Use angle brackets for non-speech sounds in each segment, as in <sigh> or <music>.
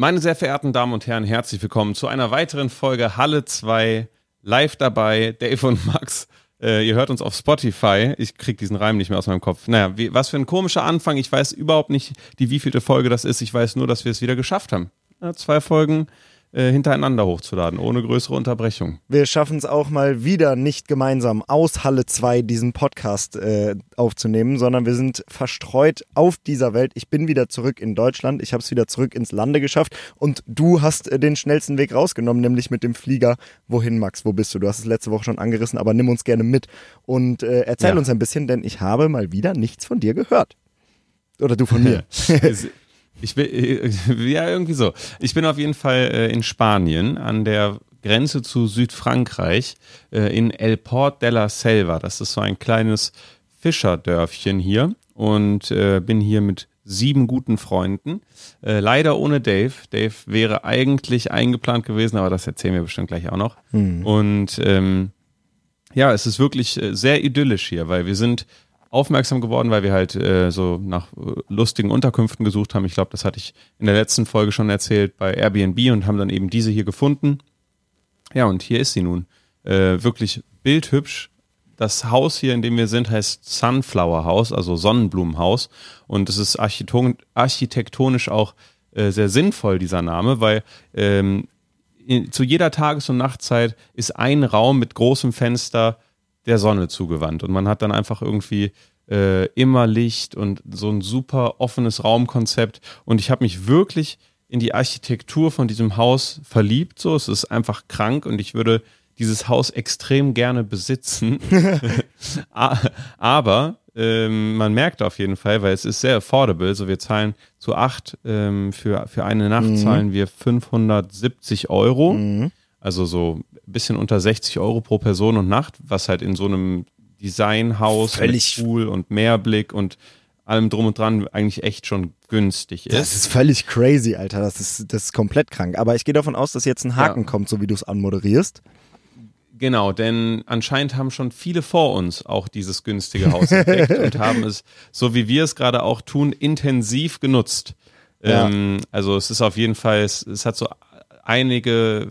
Meine sehr verehrten Damen und Herren, herzlich willkommen zu einer weiteren Folge Halle 2. Live dabei, Dave und Max. Äh, ihr hört uns auf Spotify. Ich krieg diesen Reim nicht mehr aus meinem Kopf. Naja, wie, was für ein komischer Anfang. Ich weiß überhaupt nicht, die wievielte Folge das ist. Ich weiß nur, dass wir es wieder geschafft haben. Ja, zwei Folgen äh, hintereinander hochzuladen, ohne größere Unterbrechung. Wir schaffen es auch mal wieder nicht gemeinsam aus Halle 2 diesen Podcast äh, aufzunehmen, sondern wir sind verstreut auf dieser Welt. Ich bin wieder zurück in Deutschland, ich habe es wieder zurück ins Lande geschafft und du hast äh, den schnellsten Weg rausgenommen, nämlich mit dem Flieger. Wohin, Max? Wo bist du? Du hast es letzte Woche schon angerissen, aber nimm uns gerne mit und äh, erzähl ja. uns ein bisschen, denn ich habe mal wieder nichts von dir gehört. Oder du von mir. <laughs> Ich bin, <laughs> ja, irgendwie so. Ich bin auf jeden Fall äh, in Spanien an der Grenze zu Südfrankreich äh, in El Port de la Selva. Das ist so ein kleines Fischerdörfchen hier und äh, bin hier mit sieben guten Freunden. Leider ohne Dave. Dave wäre eigentlich eingeplant gewesen, aber das erzählen wir bestimmt gleich auch noch. Mhm. Und ähm, ja, es ist wirklich sehr idyllisch hier, weil wir sind aufmerksam geworden, weil wir halt äh, so nach äh, lustigen Unterkünften gesucht haben. Ich glaube, das hatte ich in der letzten Folge schon erzählt bei Airbnb und haben dann eben diese hier gefunden. Ja, und hier ist sie nun. Äh, wirklich bildhübsch. Das Haus hier, in dem wir sind, heißt Sunflower House, also Sonnenblumenhaus. Und es ist architektonisch auch äh, sehr sinnvoll, dieser Name, weil ähm, in, zu jeder Tages- und Nachtzeit ist ein Raum mit großem Fenster der Sonne zugewandt. Und man hat dann einfach irgendwie äh, immer Licht und so ein super offenes Raumkonzept. Und ich habe mich wirklich in die Architektur von diesem Haus verliebt. So, es ist einfach krank und ich würde dieses Haus extrem gerne besitzen. <laughs> Aber ähm, man merkt auf jeden Fall, weil es ist sehr affordable. So, wir zahlen zu acht ähm, für, für eine Nacht mhm. zahlen wir 570 Euro. Mhm. Also so ein bisschen unter 60 Euro pro Person und Nacht, was halt in so einem Designhaus völlig Pool und Meerblick und allem drum und dran eigentlich echt schon günstig ist. Das ist völlig crazy, Alter. Das ist, das ist komplett krank. Aber ich gehe davon aus, dass jetzt ein Haken ja. kommt, so wie du es anmoderierst. Genau, denn anscheinend haben schon viele vor uns auch dieses günstige Haus entdeckt <laughs> und haben es, so wie wir es gerade auch tun, intensiv genutzt. Ja. Ähm, also es ist auf jeden Fall, es, es hat so einige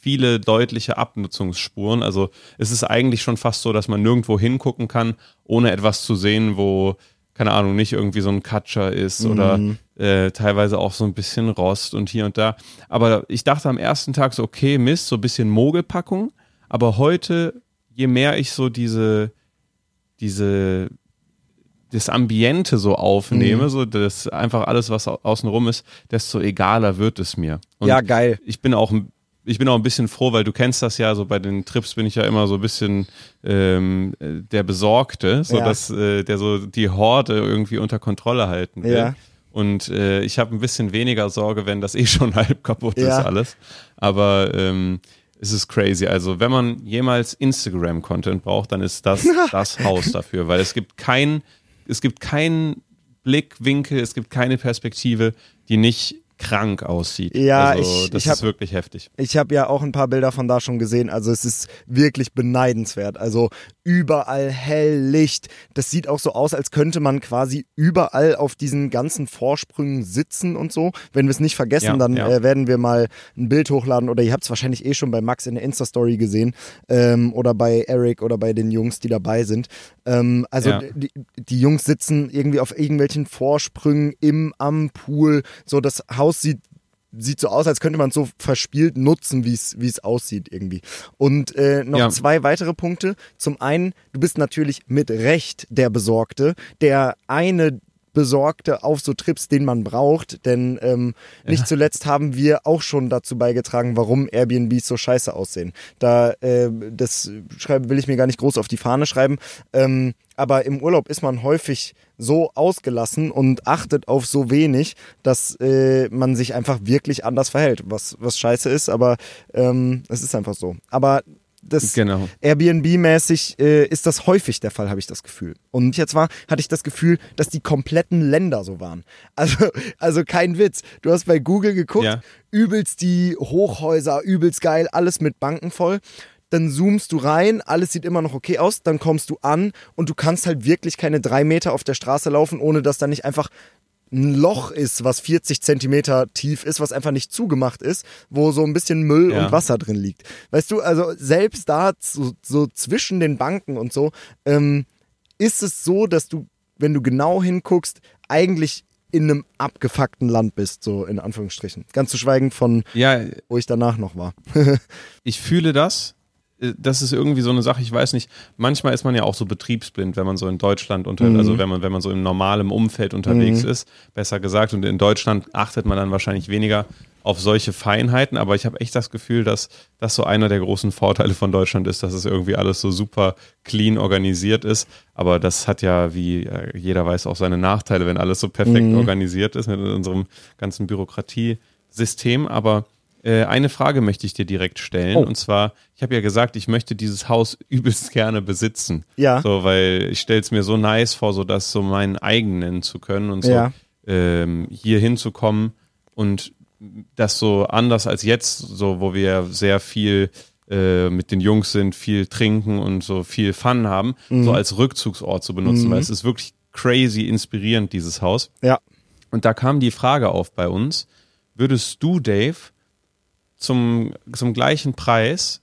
viele deutliche Abnutzungsspuren. Also es ist eigentlich schon fast so, dass man nirgendwo hingucken kann, ohne etwas zu sehen, wo, keine Ahnung, nicht irgendwie so ein Katscher ist mhm. oder äh, teilweise auch so ein bisschen Rost und hier und da. Aber ich dachte am ersten Tag so, okay, Mist, so ein bisschen Mogelpackung. Aber heute, je mehr ich so diese, diese, das Ambiente so aufnehme, mhm. so das einfach alles, was außenrum ist, desto egaler wird es mir. Und ja, geil. Ich bin auch ich bin auch ein bisschen froh, weil du kennst das ja, so bei den Trips bin ich ja immer so ein bisschen ähm, der Besorgte, so ja. dass äh, der so die Horde irgendwie unter Kontrolle halten will. Ja. Und äh, ich habe ein bisschen weniger Sorge, wenn das eh schon <laughs> halb kaputt ja. ist alles. Aber ähm, es ist crazy. Also wenn man jemals Instagram-Content braucht, dann ist das <laughs> das Haus dafür, weil es gibt kein, es gibt keinen Blickwinkel, es gibt keine Perspektive, die nicht krank aussieht. Ja, also, ich, das ich hab, ist wirklich heftig. Ich habe ja auch ein paar Bilder von da schon gesehen. Also es ist wirklich beneidenswert. Also überall hell Licht. Das sieht auch so aus, als könnte man quasi überall auf diesen ganzen Vorsprüngen sitzen und so. Wenn wir es nicht vergessen, ja, dann ja. Äh, werden wir mal ein Bild hochladen oder ihr habt es wahrscheinlich eh schon bei Max in der Insta-Story gesehen ähm, oder bei Eric oder bei den Jungs, die dabei sind. Ähm, also ja. die, die Jungs sitzen irgendwie auf irgendwelchen Vorsprüngen im am Pool. So das Haus Haus sieht sieht so aus, als könnte man es so verspielt nutzen, wie es wie es aussieht irgendwie. Und äh, noch ja. zwei weitere Punkte. Zum einen, du bist natürlich mit Recht der Besorgte, der eine Besorgte auf so Trips, den man braucht. Denn ähm, nicht ja. zuletzt haben wir auch schon dazu beigetragen, warum Airbnbs so scheiße aussehen. Da äh, das schreibe, will ich mir gar nicht groß auf die Fahne schreiben. Ähm, aber im Urlaub ist man häufig so ausgelassen und achtet auf so wenig, dass äh, man sich einfach wirklich anders verhält, was, was scheiße ist, aber ähm, es ist einfach so. Aber das genau. Airbnb-mäßig äh, ist das häufig der Fall, habe ich das Gefühl. Und jetzt war, hatte ich das Gefühl, dass die kompletten Länder so waren. <laughs> Also, also kein Witz. Du hast bei Google geguckt, ja. übelst die Hochhäuser, übelst geil, alles mit Banken voll. Dann zoomst du rein, alles sieht immer noch okay aus, dann kommst du an und du kannst halt wirklich keine drei Meter auf der Straße laufen, ohne dass da nicht einfach ein Loch ist, was 40 Zentimeter tief ist, was einfach nicht zugemacht ist, wo so ein bisschen Müll Ja. und Wasser drin liegt. Weißt du, also selbst da so, so zwischen den Banken und so, ähm, ist es so, dass du, wenn du genau hinguckst, eigentlich in einem abgefuckten Land bist, so in Anführungsstrichen. Ganz zu schweigen von, Ja, wo ich danach noch war. <laughs> ich fühle das. Äh, Das ist irgendwie so eine Sache, ich weiß nicht, manchmal ist man ja auch so betriebsblind, wenn man so in Deutschland unter, Mhm. also wenn man, wenn man so im normalen Umfeld unterwegs ist, besser gesagt. Und in Deutschland achtet man dann wahrscheinlich weniger auf solche Feinheiten, aber ich habe echt das Gefühl, dass das so einer der großen Vorteile von Deutschland ist, dass es irgendwie alles so super clean organisiert ist. Aber das hat ja, wie äh, jeder weiß, auch seine Nachteile, wenn alles so perfekt Mhm. organisiert ist mit unserem ganzen Bürokratiesystem. Aber äh, eine Frage möchte ich dir direkt stellen. Oh. Und zwar, ich habe ja gesagt, ich möchte dieses Haus <laughs> übelst gerne besitzen. Ja. So, weil ich stelle es mir so nice vor, so das so meinen eigen nennen zu können und so Ja. ähm, hier hinzukommen und das so anders als jetzt, so wo wir sehr viel äh, mit den Jungs sind, viel trinken und so viel Fun haben, Mhm. so als Rückzugsort zu benutzen, weil es ist wirklich crazy inspirierend, dieses Haus. Ja. Und da kam die Frage auf bei uns, würdest du, Dave, zum, zum gleichen Preis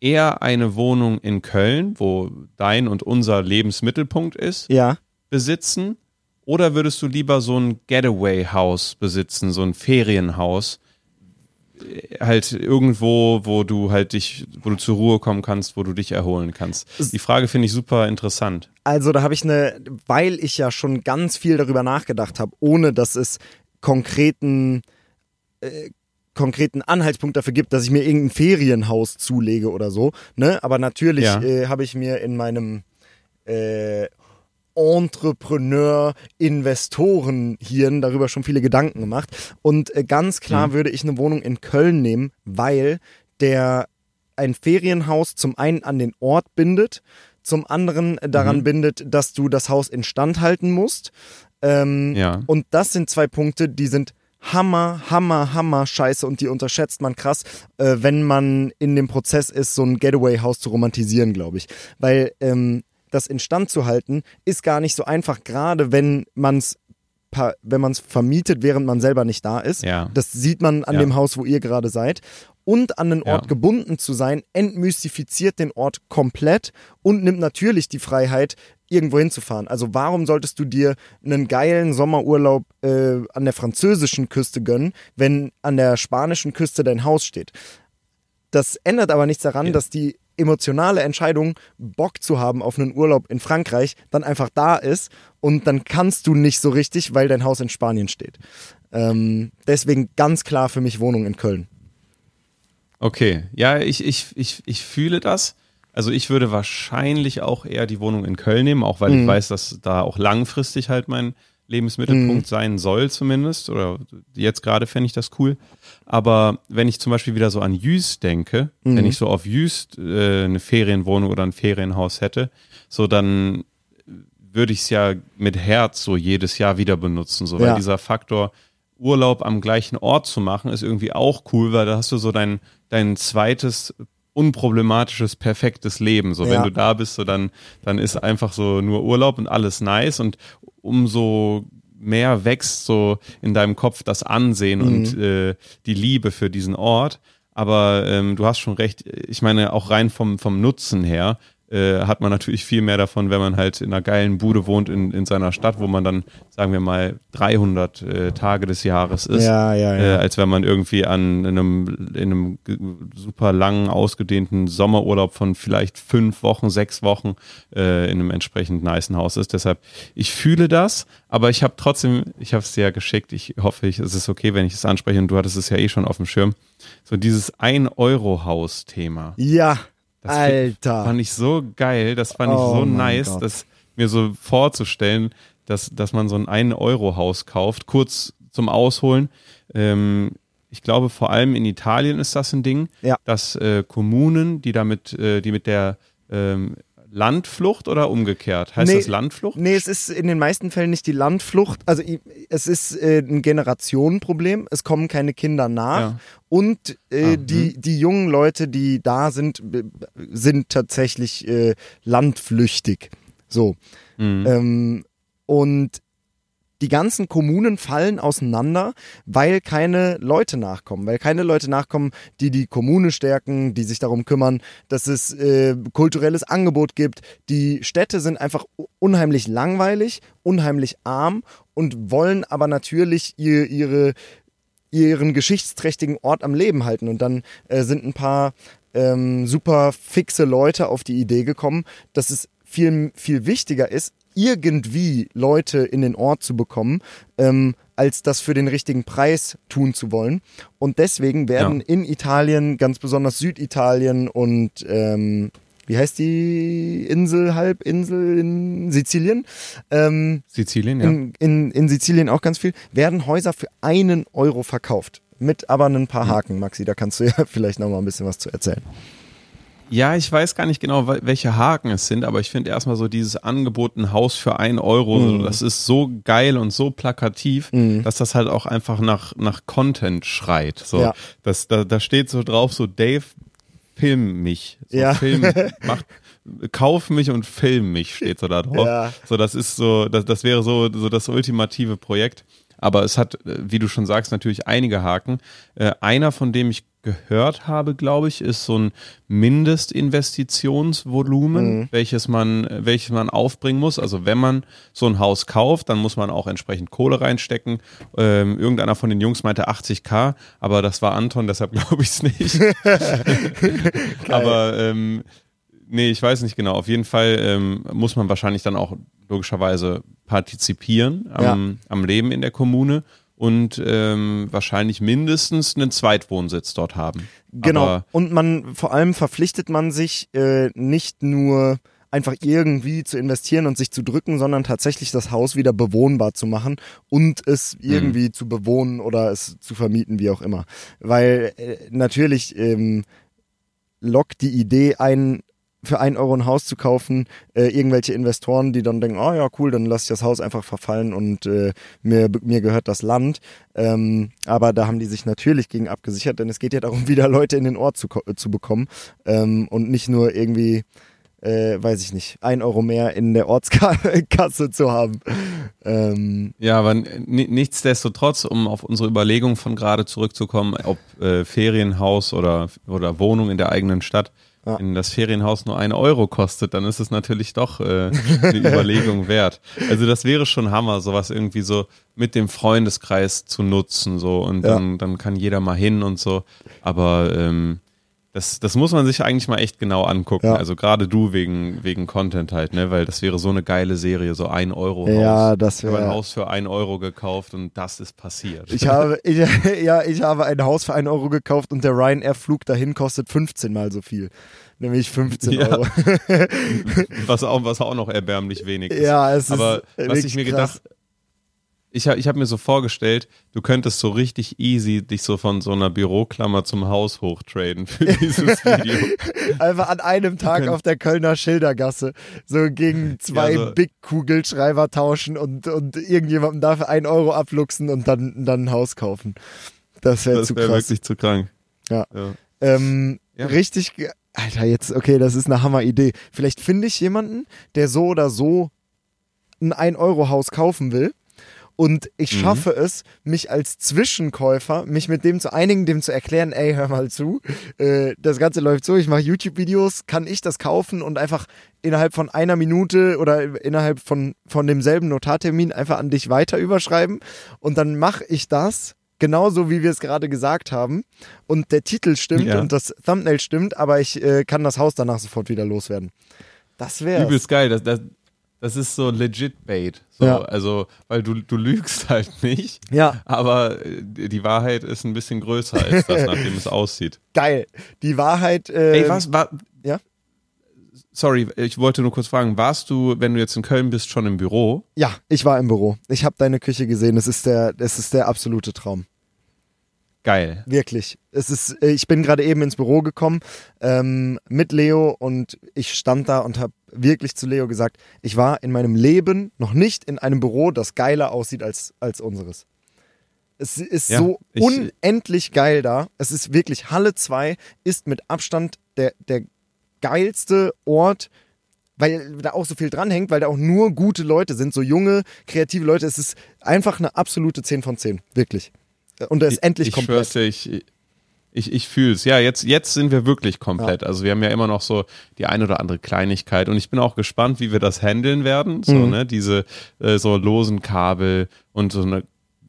eher eine Wohnung in Köln, wo dein und unser Lebensmittelpunkt ist, Ja. besitzen? Oder würdest du lieber so ein Getaway-Haus besitzen, so ein Ferienhaus? Äh, Halt irgendwo, wo du halt dich, wo du zur Ruhe kommen kannst, wo du dich erholen kannst. Die Frage finde ich super interessant. Also da habe ich eine, weil ich ja schon ganz viel darüber nachgedacht habe, ohne dass es konkreten, äh, konkreten Anhaltspunkt dafür gibt, dass ich mir irgendein Ferienhaus zulege oder so. Ne? Aber natürlich Ja. äh, habe ich mir in meinem äh, Entrepreneur-Investoren-Hirn darüber schon viele Gedanken gemacht. Und äh, ganz klar Mhm. würde ich eine Wohnung in Köln nehmen, weil der ein Ferienhaus zum einen an den Ort bindet, zum anderen daran Mhm. bindet, dass du das Haus instand halten musst. Ähm, Ja. Und das sind zwei Punkte, die sind Hammer, Hammer, Hammer Scheiße und die unterschätzt man krass, äh, wenn man in dem Prozess ist, so ein Getaway-Haus zu romantisieren, glaube ich. Weil ähm, das instand zu halten ist gar nicht so einfach, gerade wenn man es wenn man es vermietet, während man selber nicht da ist. Ja. Das sieht man an Ja. dem Haus, wo ihr gerade seid. Und an den Ort Ja. gebunden zu sein, entmystifiziert den Ort komplett und nimmt natürlich die Freiheit, irgendwo hinzufahren. Also warum solltest du dir einen geilen Sommerurlaub äh, an der französischen Küste gönnen, wenn an der spanischen Küste dein Haus steht? Das ändert aber nichts daran, Ja. dass die emotionale Entscheidung, Bock zu haben auf einen Urlaub in Frankreich, dann einfach da ist und dann kannst du nicht so richtig, weil dein Haus in Spanien steht. Ähm, deswegen ganz klar für mich Wohnung in Köln. Okay, ja, ich, ich, ich, ich fühle das. Also ich würde wahrscheinlich auch eher die Wohnung in Köln nehmen, auch weil ich weiß, dass da auch langfristig halt mein Lebensmittelpunkt sein soll zumindest. Oder jetzt gerade fände ich das cool. Aber wenn ich zum Beispiel wieder so an Jüst denke, wenn ich so auf Jüst äh, eine Ferienwohnung oder ein Ferienhaus hätte, so dann würde ich es ja mit Herz so jedes Jahr wieder benutzen. So, weil Ja. dieser Faktor, Urlaub am gleichen Ort zu machen, ist irgendwie auch cool, weil da hast du so dein, dein zweites unproblematisches, perfektes Leben. So, Ja. wenn du da bist, so dann, dann ist einfach so nur Urlaub und alles nice und umso mehr wächst so in deinem Kopf das Ansehen und äh, die Liebe für diesen Ort. Aber ähm, du hast schon recht, ich meine, auch rein vom, vom Nutzen her äh, hat man natürlich viel mehr davon, wenn man halt in einer geilen Bude wohnt in, in seiner Stadt, wo man dann, sagen wir mal, 300 äh, Tage des Jahres ist, Ja, ja, ja. Äh, als wenn man irgendwie an in einem, in einem super langen, ausgedehnten Sommerurlaub von vielleicht fünf Wochen, sechs Wochen äh, in einem entsprechend nicen Haus ist. Deshalb, ich fühle das, aber ich habe trotzdem, ich habe es dir ja geschickt, ich hoffe, ich, es ist okay, wenn ich es anspreche und du hattest es ja eh schon auf dem Schirm. So dieses Ein-Euro-Haus-Thema. Ja, Das Alter. fand ich so geil, das fand Oh ich so mein nice, Gott. das mir so vorzustellen, dass, dass man so ein 1-Euro-Haus kauft, kurz zum Ausholen. Ähm, ich glaube, vor allem in Italien ist das ein Ding, Ja. dass äh, Kommunen, die damit, äh, die mit der ähm, Landflucht oder umgekehrt? Heißt Nee. das Landflucht? Nee, es ist in den meisten Fällen nicht die Landflucht. Also es ist äh, ein Generationenproblem. Es kommen keine Kinder nach. Ja. Und äh, Ah, die, die jungen Leute, die da sind, sind tatsächlich äh, landflüchtig. So. Mhm. Ähm, und die ganzen Kommunen fallen auseinander, weil keine Leute nachkommen, weil keine Leute nachkommen, die die Kommune stärken, die sich darum kümmern, dass es äh, kulturelles Angebot gibt. Die Städte sind einfach unheimlich langweilig, unheimlich arm und wollen aber natürlich ihr, ihre ihren geschichtsträchtigen Ort am Leben halten. Und dann äh, sind ein paar ähm, super fixe Leute auf die Idee gekommen, dass es viel, viel wichtiger ist, irgendwie Leute in den Ort zu bekommen, ähm, als das für den richtigen Preis tun zu wollen. Und deswegen werden ja. in Italien, ganz besonders Süditalien und ähm, wie heißt die Insel, Halbinsel in Sizilien? Ähm, Sizilien, ja. In, in, in Sizilien auch ganz viel, werden Häuser für einen Euro verkauft. Mit aber ein paar mhm. Haken, Maxi, da kannst du ja <laughs> vielleicht noch mal ein bisschen was zu erzählen. Ja, ich weiß gar nicht genau, welche Haken es sind, aber ich finde erstmal so dieses Angebot, ein Haus für einen Euro, mm. das ist so geil und so plakativ, mm. dass das halt auch einfach nach, nach Content schreit. So, ja. das, da, da steht so drauf, so Dave, film mich. So, ja. Film, <laughs> mach, kauf mich und film mich, steht so da drauf. Ja. So, das ist so, das, das wäre so, so das ultimative Projekt. Aber es hat, äh, wie du schon sagst, natürlich einige Haken. Äh, einer, von dem ich gehört habe, glaube ich, ist so ein Mindestinvestitionsvolumen, mhm. welches man, welches man aufbringen muss. Also wenn man so ein Haus kauft, dann muss man auch entsprechend Kohle reinstecken. Ähm, irgendeiner von den Jungs meinte 80k, aber das war Anton, deshalb <laughs> glaube ich es nicht. <laughs> aber ähm, nee, ich weiß nicht genau. Auf jeden Fall ähm, muss man wahrscheinlich dann auch logischerweise partizipieren am, ja. am Leben in der Kommune und ähm, wahrscheinlich mindestens einen Zweitwohnsitz dort haben. Genau. Aber und man vor allem verpflichtet man sich äh, nicht nur einfach irgendwie zu investieren und sich zu drücken, sondern tatsächlich das Haus wieder bewohnbar zu machen und es irgendwie mhm. zu bewohnen oder es zu vermieten, wie auch immer. Weil äh, natürlich ähm, lockt die Idee ein, für einen Euro ein Haus zu kaufen, äh, irgendwelche Investoren, die dann denken, oh ja, cool, dann lasse ich das Haus einfach verfallen und äh, mir, mir gehört das Land. Ähm, aber da haben die sich natürlich gegen abgesichert, denn es geht ja darum, <laughs> wieder Leute in den Ort zu, zu bekommen ähm, und nicht nur irgendwie, äh, weiß ich nicht, ein Euro mehr in der Ortskasse <laughs> zu haben. Ähm, ja, aber nichtsdestotrotz, um auf unsere Überlegung von gerade zurückzukommen, ob äh, Ferienhaus oder, oder Wohnung in der eigenen Stadt, ja. wenn das Ferienhaus nur ein Euro kostet, dann ist es natürlich doch äh, eine <laughs> Überlegung wert. Also das wäre schon Hammer, sowas irgendwie so mit dem Freundeskreis zu nutzen so und ja. dann, dann kann jeder mal hin und so. Aber ähm, das, das muss man sich eigentlich mal echt genau angucken. Ja. Also gerade du wegen, wegen Content halt, ne? Weil das wäre so eine geile Serie, so ein Euro Haus. Ja, das wäre. Ich habe ein Haus für ein Euro gekauft und das ist passiert. Ich habe, ich, <laughs> ja, ich habe ein Haus für ein Euro gekauft und der Ryanair-Flug dahin kostet 15 mal so viel. Nämlich 15 ja. Euro. <laughs> was, auch, was auch noch erbärmlich wenig ist. Ja, es Aber ist was ich mir krass. gedacht ich habe ich hab mir so vorgestellt, du könntest so richtig easy dich so von so einer Büroklammer zum Haus hochtraden für <laughs> dieses Video. Einfach an einem Tag auf der Kölner Schildergasse so gegen zwei ja, so. Big Kugelschreiber tauschen und, und irgendjemandem dafür ein Euro abluchsen und dann, dann ein Haus kaufen. Das wäre zu wär krass. wirklich zu krank. Ja. ja. Ähm, ja. Richtig, Alter, jetzt, okay, das ist eine Hammer-Idee. Vielleicht finde ich jemanden, der so oder so ein 1-Euro-Haus kaufen will und ich mhm. schaffe es, mich als Zwischenkäufer, mich mit dem zu einigen, dem zu erklären, ey, hör mal zu, äh, das Ganze läuft so, ich mache YouTube-Videos, kann ich das kaufen und einfach innerhalb von einer Minute oder innerhalb von, von demselben Notartermin einfach an dich weiter überschreiben und dann mache ich das genauso wie wir es gerade gesagt haben und der Titel stimmt ja. und das Thumbnail stimmt, aber ich äh, kann das Haus danach sofort wieder loswerden. Das wäre übelst geil. Das, das, das ist so legit Bait. So, ja. Also, weil du, du lügst halt nicht. Ja. Aber äh, die Wahrheit ist ein bisschen größer als das, <laughs> nachdem es aussieht. Geil. Die Wahrheit. Äh, Ey, was? War, ja? Sorry, ich wollte nur kurz fragen, warst du, wenn du jetzt in Köln bist, schon im Büro? Ja, ich war im Büro. Ich habe deine Küche gesehen. Es ist der, es ist der absolute Traum. Geil. Wirklich. Es ist, ich bin gerade eben ins Büro gekommen ähm, mit Leo und ich stand da und habe wirklich zu Leo gesagt, ich war in meinem Leben noch nicht in einem Büro, das geiler aussieht als, als unseres. Es ist ja, so ich, unendlich geil da. Es ist wirklich, Halle 2 ist mit Abstand der, der geilste Ort, weil da auch so viel dranhängt, weil da auch nur gute Leute sind, so junge, kreative Leute. Es ist einfach eine absolute 10 von 10, wirklich. Und er ist endlich ich komplett. Schwör's ich, ich, ich fühle es. Ja, jetzt, jetzt sind wir wirklich komplett. Ja. Also wir haben ja immer noch so die ein oder andere Kleinigkeit und ich bin auch gespannt, wie wir das handeln werden. So, mhm. ne, diese äh, so losen Kabel und so eine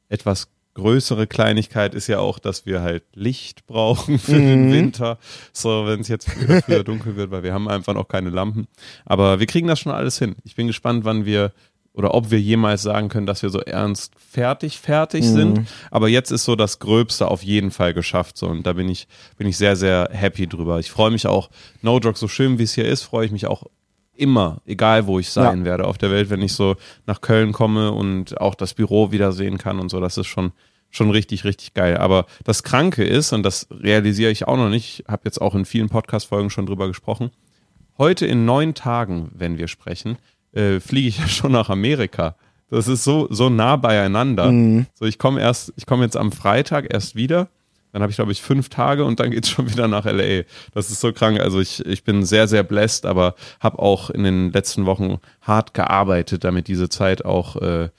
etwas größere Kleinigkeit ist ja auch, dass wir halt Licht <laughs> brauchen für mhm. den Winter. So, wenn es jetzt früher dunkel wird, weil wir haben einfach noch keine Lampen. Aber wir kriegen das schon alles hin. Ich bin gespannt, wann wir oder ob wir jemals sagen können, dass wir so ernst fertig fertig mhm. sind. Aber jetzt ist so das Gröbste auf jeden Fall geschafft. So und da bin ich bin ich sehr sehr happy drüber. Ich freue mich auch. No Joke, so schön wie es hier ist, freue ich mich auch immer, egal wo ich sein ja. werde auf der Welt, wenn ich so nach Köln komme und auch das Büro wiedersehen kann und so. Das ist schon schon richtig, richtig geil. Aber das Kranke ist, und das realisiere ich auch noch nicht, habe jetzt auch in vielen Podcast-Folgen schon drüber gesprochen, heute in neun Tagen, wenn wir sprechen, äh, fliege ich <laughs> ja schon nach Amerika. Das ist so, so nah beieinander. Mhm. So, ich komme erst, ich komme jetzt am Freitag erst wieder. Dann habe ich, glaube ich, fünf Tage und dann geht es schon <laughs> wieder nach LA. Das ist so krank. Also ich, ich bin sehr, sehr blessed, aber habe auch in den letzten Wochen hart gearbeitet, damit diese Zeit auch äh,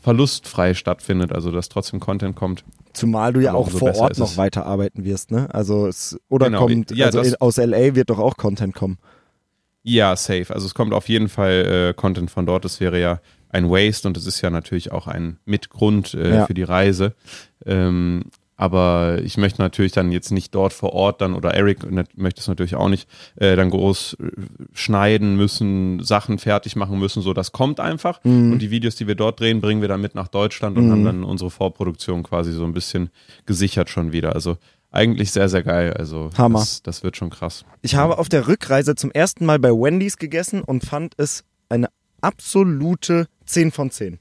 verlustfrei stattfindet, also dass trotzdem Content kommt. Zumal du ja auch vor Ort noch weiter arbeiten wirst, ne? Also es, oder genau. kommt, ja, also aus LA wird doch auch Content kommen. Ja, safe. Also es kommt auf jeden Fall äh, Content von dort. Das wäre ja ein Waste und es ist ja natürlich auch ein Mitgrund äh, ja. für die Reise. Ähm, aber ich möchte natürlich dann jetzt nicht dort vor Ort dann, oder Eric möchte es natürlich auch nicht, äh, dann groß äh, schneiden müssen, Sachen fertig machen müssen. So, das kommt einfach. Mhm. Und die Videos, die wir dort drehen, bringen wir dann mit nach Deutschland und mhm. haben dann unsere Vorproduktion quasi so ein bisschen gesichert schon wieder. Also eigentlich sehr, sehr geil. Also Hammer. Das, das wird schon krass. Ich habe auf der Rückreise zum ersten Mal bei Wendy's gegessen und fand es eine absolute 10 von 10.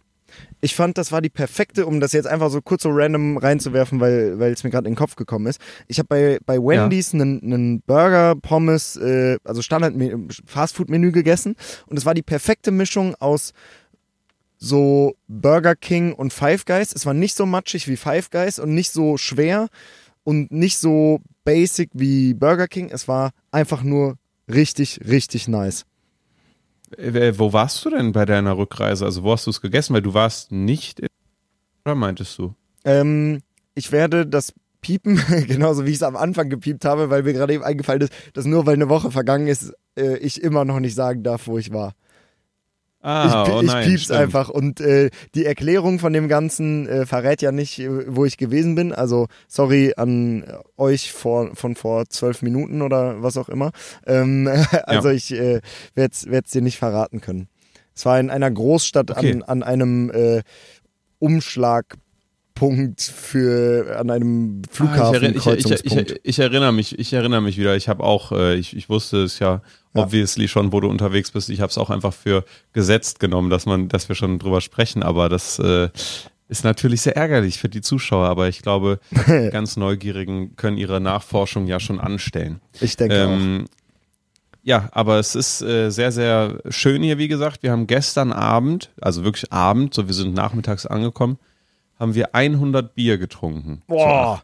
Ich fand, das war die perfekte, um das jetzt einfach so kurz so random reinzuwerfen, weil weil es mir gerade in den Kopf gekommen ist. Ich habe bei, bei Wendy's einen ja. Burger, Pommes, äh, also Standard Fastfood-Menü gegessen und es war die perfekte Mischung aus so Burger King und Five Guys. Es war nicht so matschig wie Five Guys und nicht so schwer und nicht so basic wie Burger King. Es war einfach nur richtig, richtig nice. Äh, wo warst du denn bei deiner Rückreise? Also wo hast du es gegessen? Weil du warst nicht in oder meintest du? Ähm, ich werde das piepen, <laughs> genauso wie ich es am Anfang gepiept habe, weil mir gerade eben eingefallen ist, dass nur weil eine Woche vergangen ist, äh, ich immer noch nicht sagen darf, wo ich war. Ah, ich, oh ich nein, piep's stimmt. einfach. Und äh, die Erklärung von dem Ganzen äh, verrät ja nicht, wo ich gewesen bin. Also sorry an euch vor, von vor zwölf Minuten oder was auch immer. Ähm, <laughs> also ja. ich äh, werde es dir nicht verraten können. Es war in einer Großstadt okay. an, an einem äh, Umschlag Punkt für an einem Flughafen. Ah, ich, ich, ich, ich, erinnere mich, ich erinnere mich wieder. Ich habe auch, äh, ich, ich wusste es ja, ja, obviously schon, wo du unterwegs bist. Ich habe es auch einfach für gesetzt genommen, dass man, dass wir schon drüber sprechen. Aber das äh, ist natürlich sehr ärgerlich für die Zuschauer. Aber ich glaube, <laughs> ganz Neugierigen können ihre Nachforschung ja schon anstellen. Ich denke ähm, auch. Ja, aber es ist äh, sehr, sehr schön hier, wie gesagt. Wir haben gestern Abend, also wirklich Abend, so wir sind nachmittags angekommen, haben wir 100 Bier getrunken. Boah,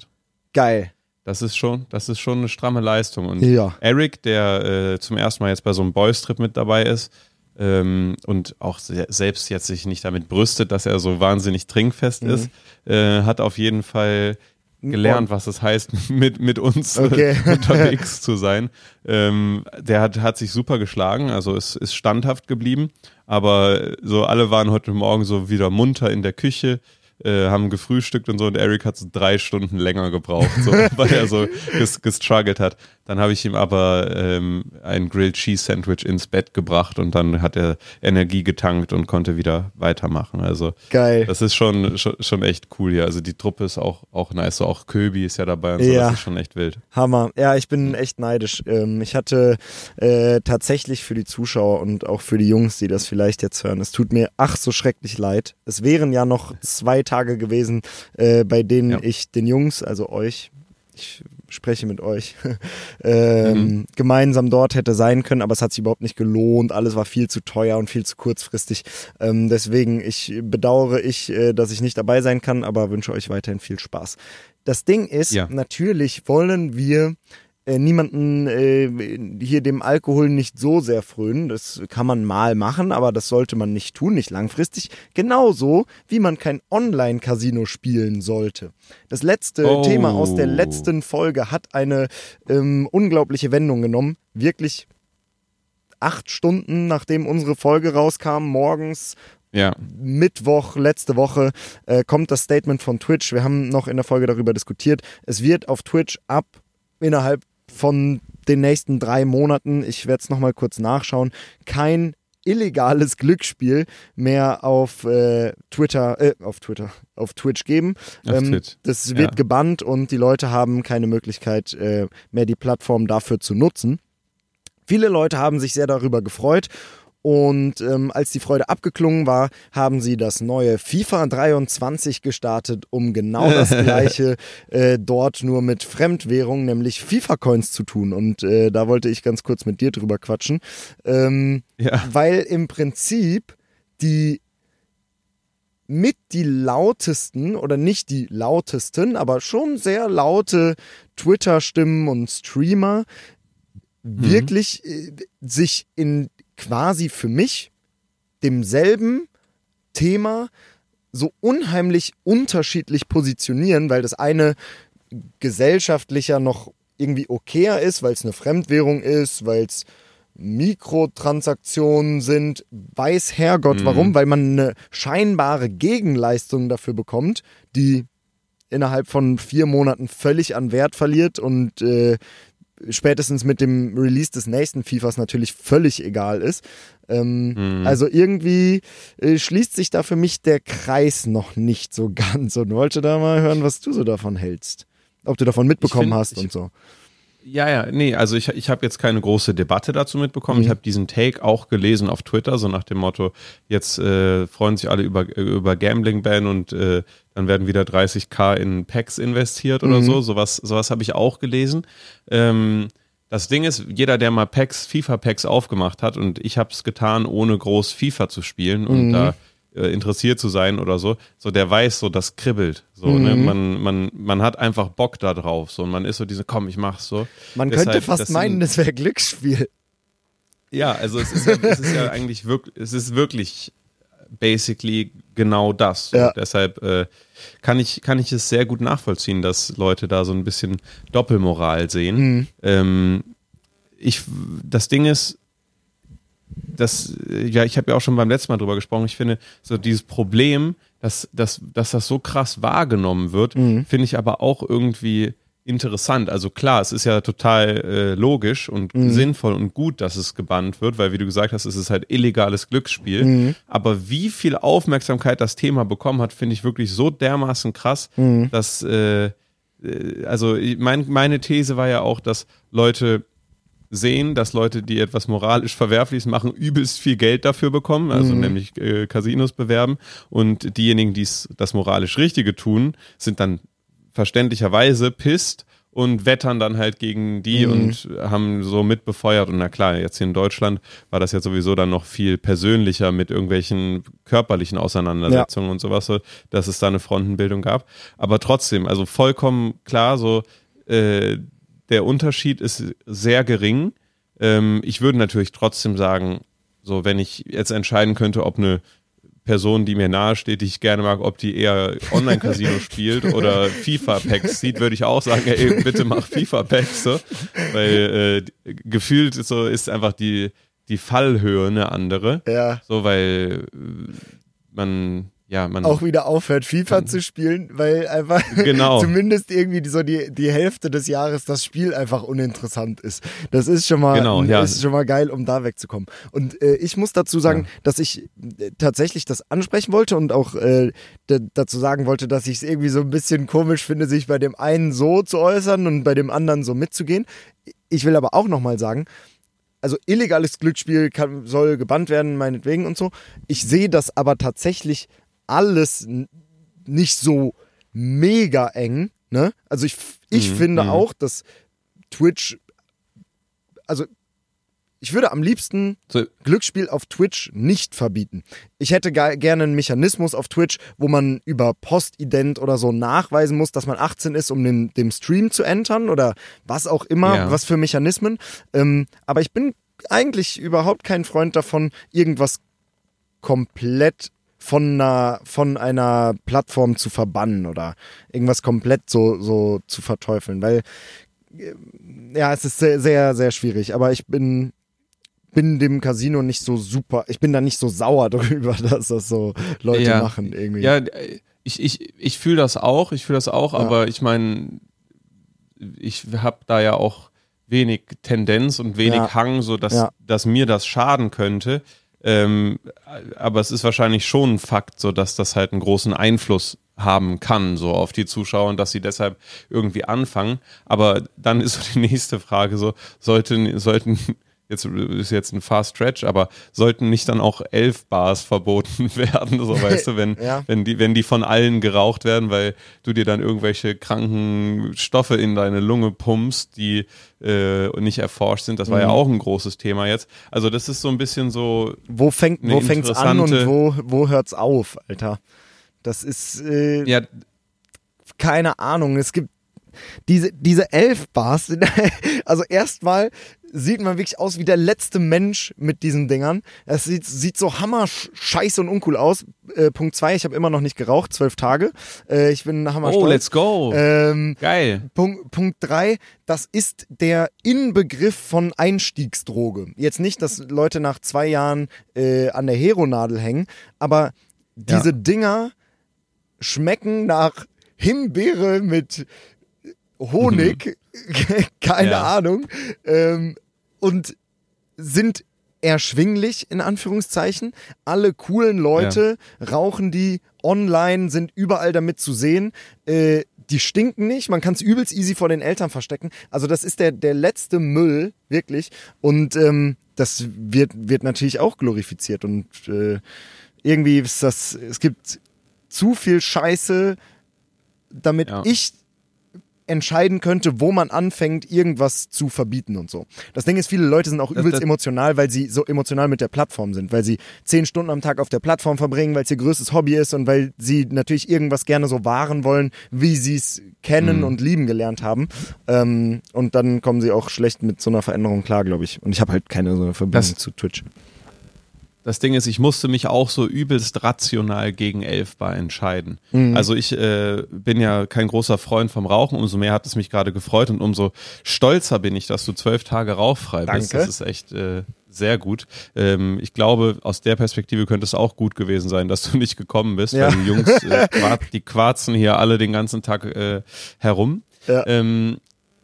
geil. Das ist schon, das ist schon eine stramme Leistung. Und ja. Eric, der äh, zum ersten Mal jetzt bei so einem Boys-Trip mit dabei ist ähm, und auch selbst jetzt sich nicht damit brüstet, dass er so wahnsinnig trinkfest mhm. ist, äh, hat auf jeden Fall gelernt, was es heißt, <laughs> mit, mit uns äh, okay. <laughs> <laughs> unterwegs zu sein. Ähm, der hat, hat sich super geschlagen, also es ist standhaft geblieben, aber so alle waren heute Morgen so wieder munter in der Küche äh, haben gefrühstückt und so und Eric hat so drei Stunden länger gebraucht, so, <laughs> weil er so ges gestruggelt hat. Dann habe ich ihm aber ähm, ein Grilled Cheese Sandwich ins Bett gebracht und dann hat er Energie getankt und konnte wieder weitermachen. Also geil. Das ist schon, schon, schon echt cool hier. Also die Truppe ist auch, auch nice. So auch Köbi ist ja dabei und so. Ja. Das ist schon echt wild. Hammer. Ja, ich bin echt neidisch. Ähm, ich hatte äh, tatsächlich für die Zuschauer und auch für die Jungs, die das vielleicht jetzt hören, es tut mir ach so schrecklich leid. Es wären ja noch zwei Tage gewesen, äh, bei denen ja. ich den Jungs, also euch, ich spreche mit euch, <laughs> ähm, mhm. gemeinsam dort hätte sein können, aber es hat sich überhaupt nicht gelohnt. Alles war viel zu teuer und viel zu kurzfristig. Ähm, deswegen, ich bedauere ich, äh, dass ich nicht dabei sein kann, aber wünsche euch weiterhin viel Spaß. Das Ding ist, ja. natürlich wollen wir äh, niemanden äh, hier dem Alkohol nicht so sehr frönen. Das kann man mal machen, aber das sollte man nicht tun, nicht langfristig. Genauso wie man kein Online-Casino spielen sollte. Das letzte Oh. Thema aus der letzten Folge hat eine ähm, unglaubliche Wendung genommen. Wirklich acht Stunden nachdem unsere Folge rauskam, morgens Ja. Mittwoch, letzte Woche, äh, kommt das Statement von Twitch. Wir haben noch in der Folge darüber diskutiert. Es wird auf Twitch ab innerhalb von den nächsten drei Monaten, ich werde es nochmal kurz nachschauen, kein illegales <laughs> Glücksspiel mehr auf äh, Twitter, äh, auf Twitter, auf Twitch geben. Auf Ähm, Twitch, das ja. wird gebannt und die Leute haben keine Möglichkeit äh, mehr die Plattform dafür zu nutzen. Viele Leute haben sich sehr darüber gefreut und ähm, als die Freude abgeklungen war, haben sie das neue FIFA 23 gestartet, um genau das <laughs> gleiche äh, dort nur mit Fremdwährung, nämlich FIFA-Coins zu tun. Und äh, da wollte ich ganz kurz mit dir drüber quatschen, ähm, Ja. weil im Prinzip die mit die lautesten oder nicht die lautesten, aber schon sehr laute Twitter-Stimmen und Streamer wirklich äh, sich in quasi für mich demselben Thema so unheimlich unterschiedlich positionieren, weil das eine gesellschaftlicher noch irgendwie okayer ist, weil es eine Fremdwährung ist, weil es Mikrotransaktionen sind, weiß Herrgott Mhm. warum, weil man eine scheinbare Gegenleistung dafür bekommt, die innerhalb von vier Monaten völlig an Wert verliert und äh, spätestens mit dem Release des nächsten FIFAs natürlich völlig egal ist. Ähm, Mhm. Also irgendwie äh, schließt sich da für mich der Kreis noch nicht so <laughs> ganz und wollte da mal hören, was du so davon hältst. Ob du davon mitbekommen find- hast und so. Ja, ja, nee, also ich, ich habe jetzt keine große Debatte dazu mitbekommen. Mhm. Ich habe diesen Take auch gelesen auf Twitter, so nach dem Motto, jetzt äh, freuen sich alle über, über Gambling-Ban und äh, dann werden wieder 30k in Packs investiert oder Mhm. so. Sowas, sowas habe ich auch gelesen. Ähm, das Ding ist, jeder, der mal Packs, FIFA-Packs aufgemacht hat und ich habe es getan, ohne groß FIFA zu spielen und Mhm. da äh, interessiert zu sein oder so, so der weiß, so das kribbelt. So, ne? Mhm. man, man, man hat einfach Bock da drauf. So, und man ist so diese, komm, ich mach's so. Man Deshalb, könnte fast das meinen, das wäre Glücksspiel. Ja, also es ist ja, es ist ja eigentlich wirklich, es ist wirklich basically genau das. Ja. Deshalb äh, kann ich kann ich es sehr gut nachvollziehen, dass Leute da so ein bisschen Doppelmoral sehen. Mhm. Ähm, ich, das Ding ist, das, ja, ich habe ja auch schon beim letzten Mal drüber gesprochen. Ich finde, so dieses Problem, dass, dass, dass das so krass wahrgenommen wird, Mhm. finde ich aber auch irgendwie interessant. Also klar, es ist ja total äh, logisch und Mhm. sinnvoll und gut, dass es gebannt wird, weil wie du gesagt hast, es ist halt illegales Glücksspiel. Mhm. Aber wie viel Aufmerksamkeit das Thema bekommen hat, finde ich wirklich so dermaßen krass, Mhm. dass äh, äh, also mein, meine These war ja auch, dass Leute sehen, dass Leute, die etwas moralisch Verwerfliches machen, übelst viel Geld dafür bekommen, also Mhm. nämlich äh, Casinos bewerben. Und diejenigen, die das moralisch Richtige tun, sind dann verständlicherweise pisst und wettern dann halt gegen die Mhm. und haben so mitbefeuert. Und na klar, jetzt hier in Deutschland war das ja sowieso dann noch viel persönlicher mit irgendwelchen körperlichen Auseinandersetzungen und sowas, so, dass es da eine Frontenbildung gab. Aber trotzdem, also vollkommen klar, so äh, der Unterschied ist sehr gering. Ähm, ich würde natürlich trotzdem sagen, so wenn ich jetzt entscheiden könnte, ob eine Person, die mir nahe steht, die ich gerne mag, ob die eher Online-Casino <laughs> spielt oder FIFA-Packs sieht, würde ich auch sagen, ey, bitte mach FIFA-Packs so. Weil äh, gefühlt ist so ist einfach die, die Fallhöhe eine andere. Ja. So, weil äh, man, ja, man. Auch wieder aufhört, FIFA zu spielen, weil einfach Genau. <laughs> zumindest irgendwie die- so die, die Hälfte des Jahres das Spiel einfach uninteressant ist. Das ist schon mal, Genau, ja. ist schon mal geil, um da wegzukommen. Und äh, ich muss dazu sagen, dass ich äh, tatsächlich das ansprechen wollte und auch äh, dazu sagen wollte, dass ich es irgendwie so ein bisschen komisch finde, sich bei dem einen so zu äußern und bei dem anderen so mitzugehen. Ich will aber auch nochmal sagen, also illegales Glücksspiel kann, soll gebannt werden, meinetwegen und so. Ich sehe das aber tatsächlich alles nicht so mega eng. Ne? Also ich, ich Mhm, finde mhm. auch, dass Twitch, also ich würde am liebsten So. Glücksspiel auf Twitch nicht verbieten. Ich hätte ge gerne einen Mechanismus auf Twitch, wo man über Postident oder so nachweisen muss, dass man 18 ist, um den, dem Stream zu entern oder was auch immer, Ja. was für Mechanismen. Ähm, aber ich bin eigentlich überhaupt kein Freund davon, irgendwas komplett von einer, von einer Plattform zu verbannen oder irgendwas komplett so, so zu verteufeln, weil äh, ja, es ist sehr, sehr, sehr schwierig, aber ich bin, bin dem Casino nicht so super, ich bin da nicht so sauer <laughs> drüber, dass das so Leute Ja. machen irgendwie. Ja, ich, ich, ich fühle das auch, ich fühle das auch, Ja. aber ich meine, ich habe da ja auch wenig Tendenz und wenig Ja. Hang, so dass, dass mir das schaden könnte. Ähm, aber es ist wahrscheinlich schon ein Fakt, so dass das halt einen großen Einfluss haben kann, so auf die Zuschauer und dass sie deshalb irgendwie anfangen. Aber dann ist so die nächste Frage so, sollten, sollten, jetzt ist jetzt ein Fast Stretch, aber sollten nicht dann auch elf Bars verboten <laughs> werden, so weißt du, wenn, <laughs> Ja. wenn die, wenn die von allen geraucht werden, weil du dir dann irgendwelche kranken Stoffe in deine Lunge pumpst, die äh, nicht erforscht sind. Das war ja Mhm. auch ein großes Thema jetzt. Also das ist so ein bisschen so, Wo fängt, wo fängt's an und wo, wo hört's auf, Alter? Das ist, äh, ja, keine Ahnung. Es gibt diese, diese elf Bars. sind- <laughs> Also erstmal sieht man wirklich aus wie der letzte Mensch mit diesen Dingern. Es sieht, sieht so hammer sch- scheiße und uncool aus. Äh, Punkt zwei, ich habe immer noch nicht geraucht, zwölf Tage. Äh, ich bin hammer oh, let's go. Ähm, Geil. Punkt, Punkt drei, das ist der Inbegriff von Einstiegsdroge. Jetzt nicht, dass Leute nach zwei Jahren äh, an der Heronadel hängen, aber diese Ja. Dinger schmecken nach Himbeere mit Honig, <laughs> keine Ja. Ahnung, ähm, und sind erschwinglich, in Anführungszeichen. Alle coolen Leute rauchen die online, sind überall damit zu sehen. Äh, die stinken nicht, man kann es übelst easy vor den Eltern verstecken. Also das ist der, der letzte Müll, wirklich. Und ähm, das wird, wird natürlich auch glorifiziert. Und äh, irgendwie ist das, es gibt zu viel Scheiße, damit Ja. ich entscheiden könnte, wo man anfängt, irgendwas zu verbieten und so. Das Ding ist, viele Leute sind auch Das- übelst das- emotional, weil sie so emotional mit der Plattform sind, weil sie zehn Stunden am Tag auf der Plattform verbringen, weil es ihr größtes Hobby ist und weil sie natürlich irgendwas gerne so wahren wollen, wie sie es kennen Mhm. und lieben gelernt haben. Ähm, und dann kommen sie auch schlecht mit so einer Veränderung klar, glaube ich. Und ich habe halt keine so eine Verbindung Das- zu Twitch. Das Ding ist, ich musste mich auch so übelst rational gegen Elfbar entscheiden. Mhm. Also ich äh, bin ja kein großer Freund vom Rauchen, umso mehr hat es mich gerade gefreut und umso stolzer bin ich, dass du zwölf Tage rauchfrei bist. Danke. Das ist echt äh, sehr gut. Ähm, ich glaube, aus der Perspektive könnte es auch gut gewesen sein, dass du nicht gekommen bist, Ja. weil die Jungs, äh, <laughs> die quarzen hier alle den ganzen Tag äh, herum. Ja. Ähm,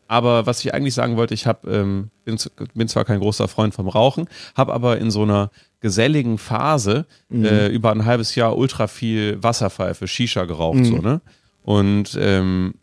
aber was ich eigentlich sagen wollte, ich hab, ähm, bin, bin zwar kein großer Freund vom Rauchen, habe aber in so einer geselligen Phase Mhm. äh, über ein halbes Jahr ultra viel Wasserpfeife, Shisha geraucht, Mhm. so, ne? Und ähm,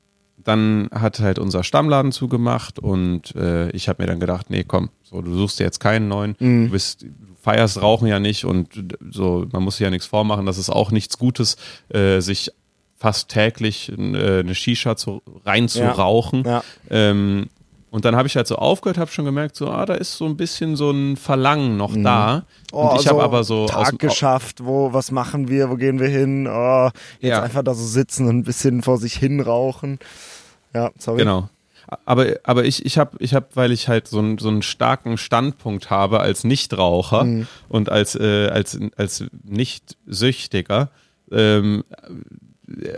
dann hat halt unser Stammladen zugemacht und äh, ich habe mir dann gedacht, nee, komm, so, du suchst dir jetzt keinen neuen, Mhm. du bist, du feierst Rauchen ja nicht und so, man muss sich ja nichts vormachen, das ist auch nichts Gutes, äh, sich fast täglich äh, eine Shisha zu, rein zu Ja. rauchen. Ja. Ähm, und dann habe ich halt so aufgehört, habe schon gemerkt, so, ah, da ist so ein bisschen so ein Verlangen noch da. Oh, und ich habe aber so Tag aus, geschafft, wo, was machen wir, wo gehen wir hin? Oh, jetzt Ja. einfach da so sitzen und ein bisschen vor sich hin rauchen. Ja, sorry. Genau. Aber, aber ich, ich habe, ich hab, weil ich halt so, einen so einen starken Standpunkt habe als Nichtraucher Mhm. und als, äh, als, als Nicht-Süchtiger, ähm,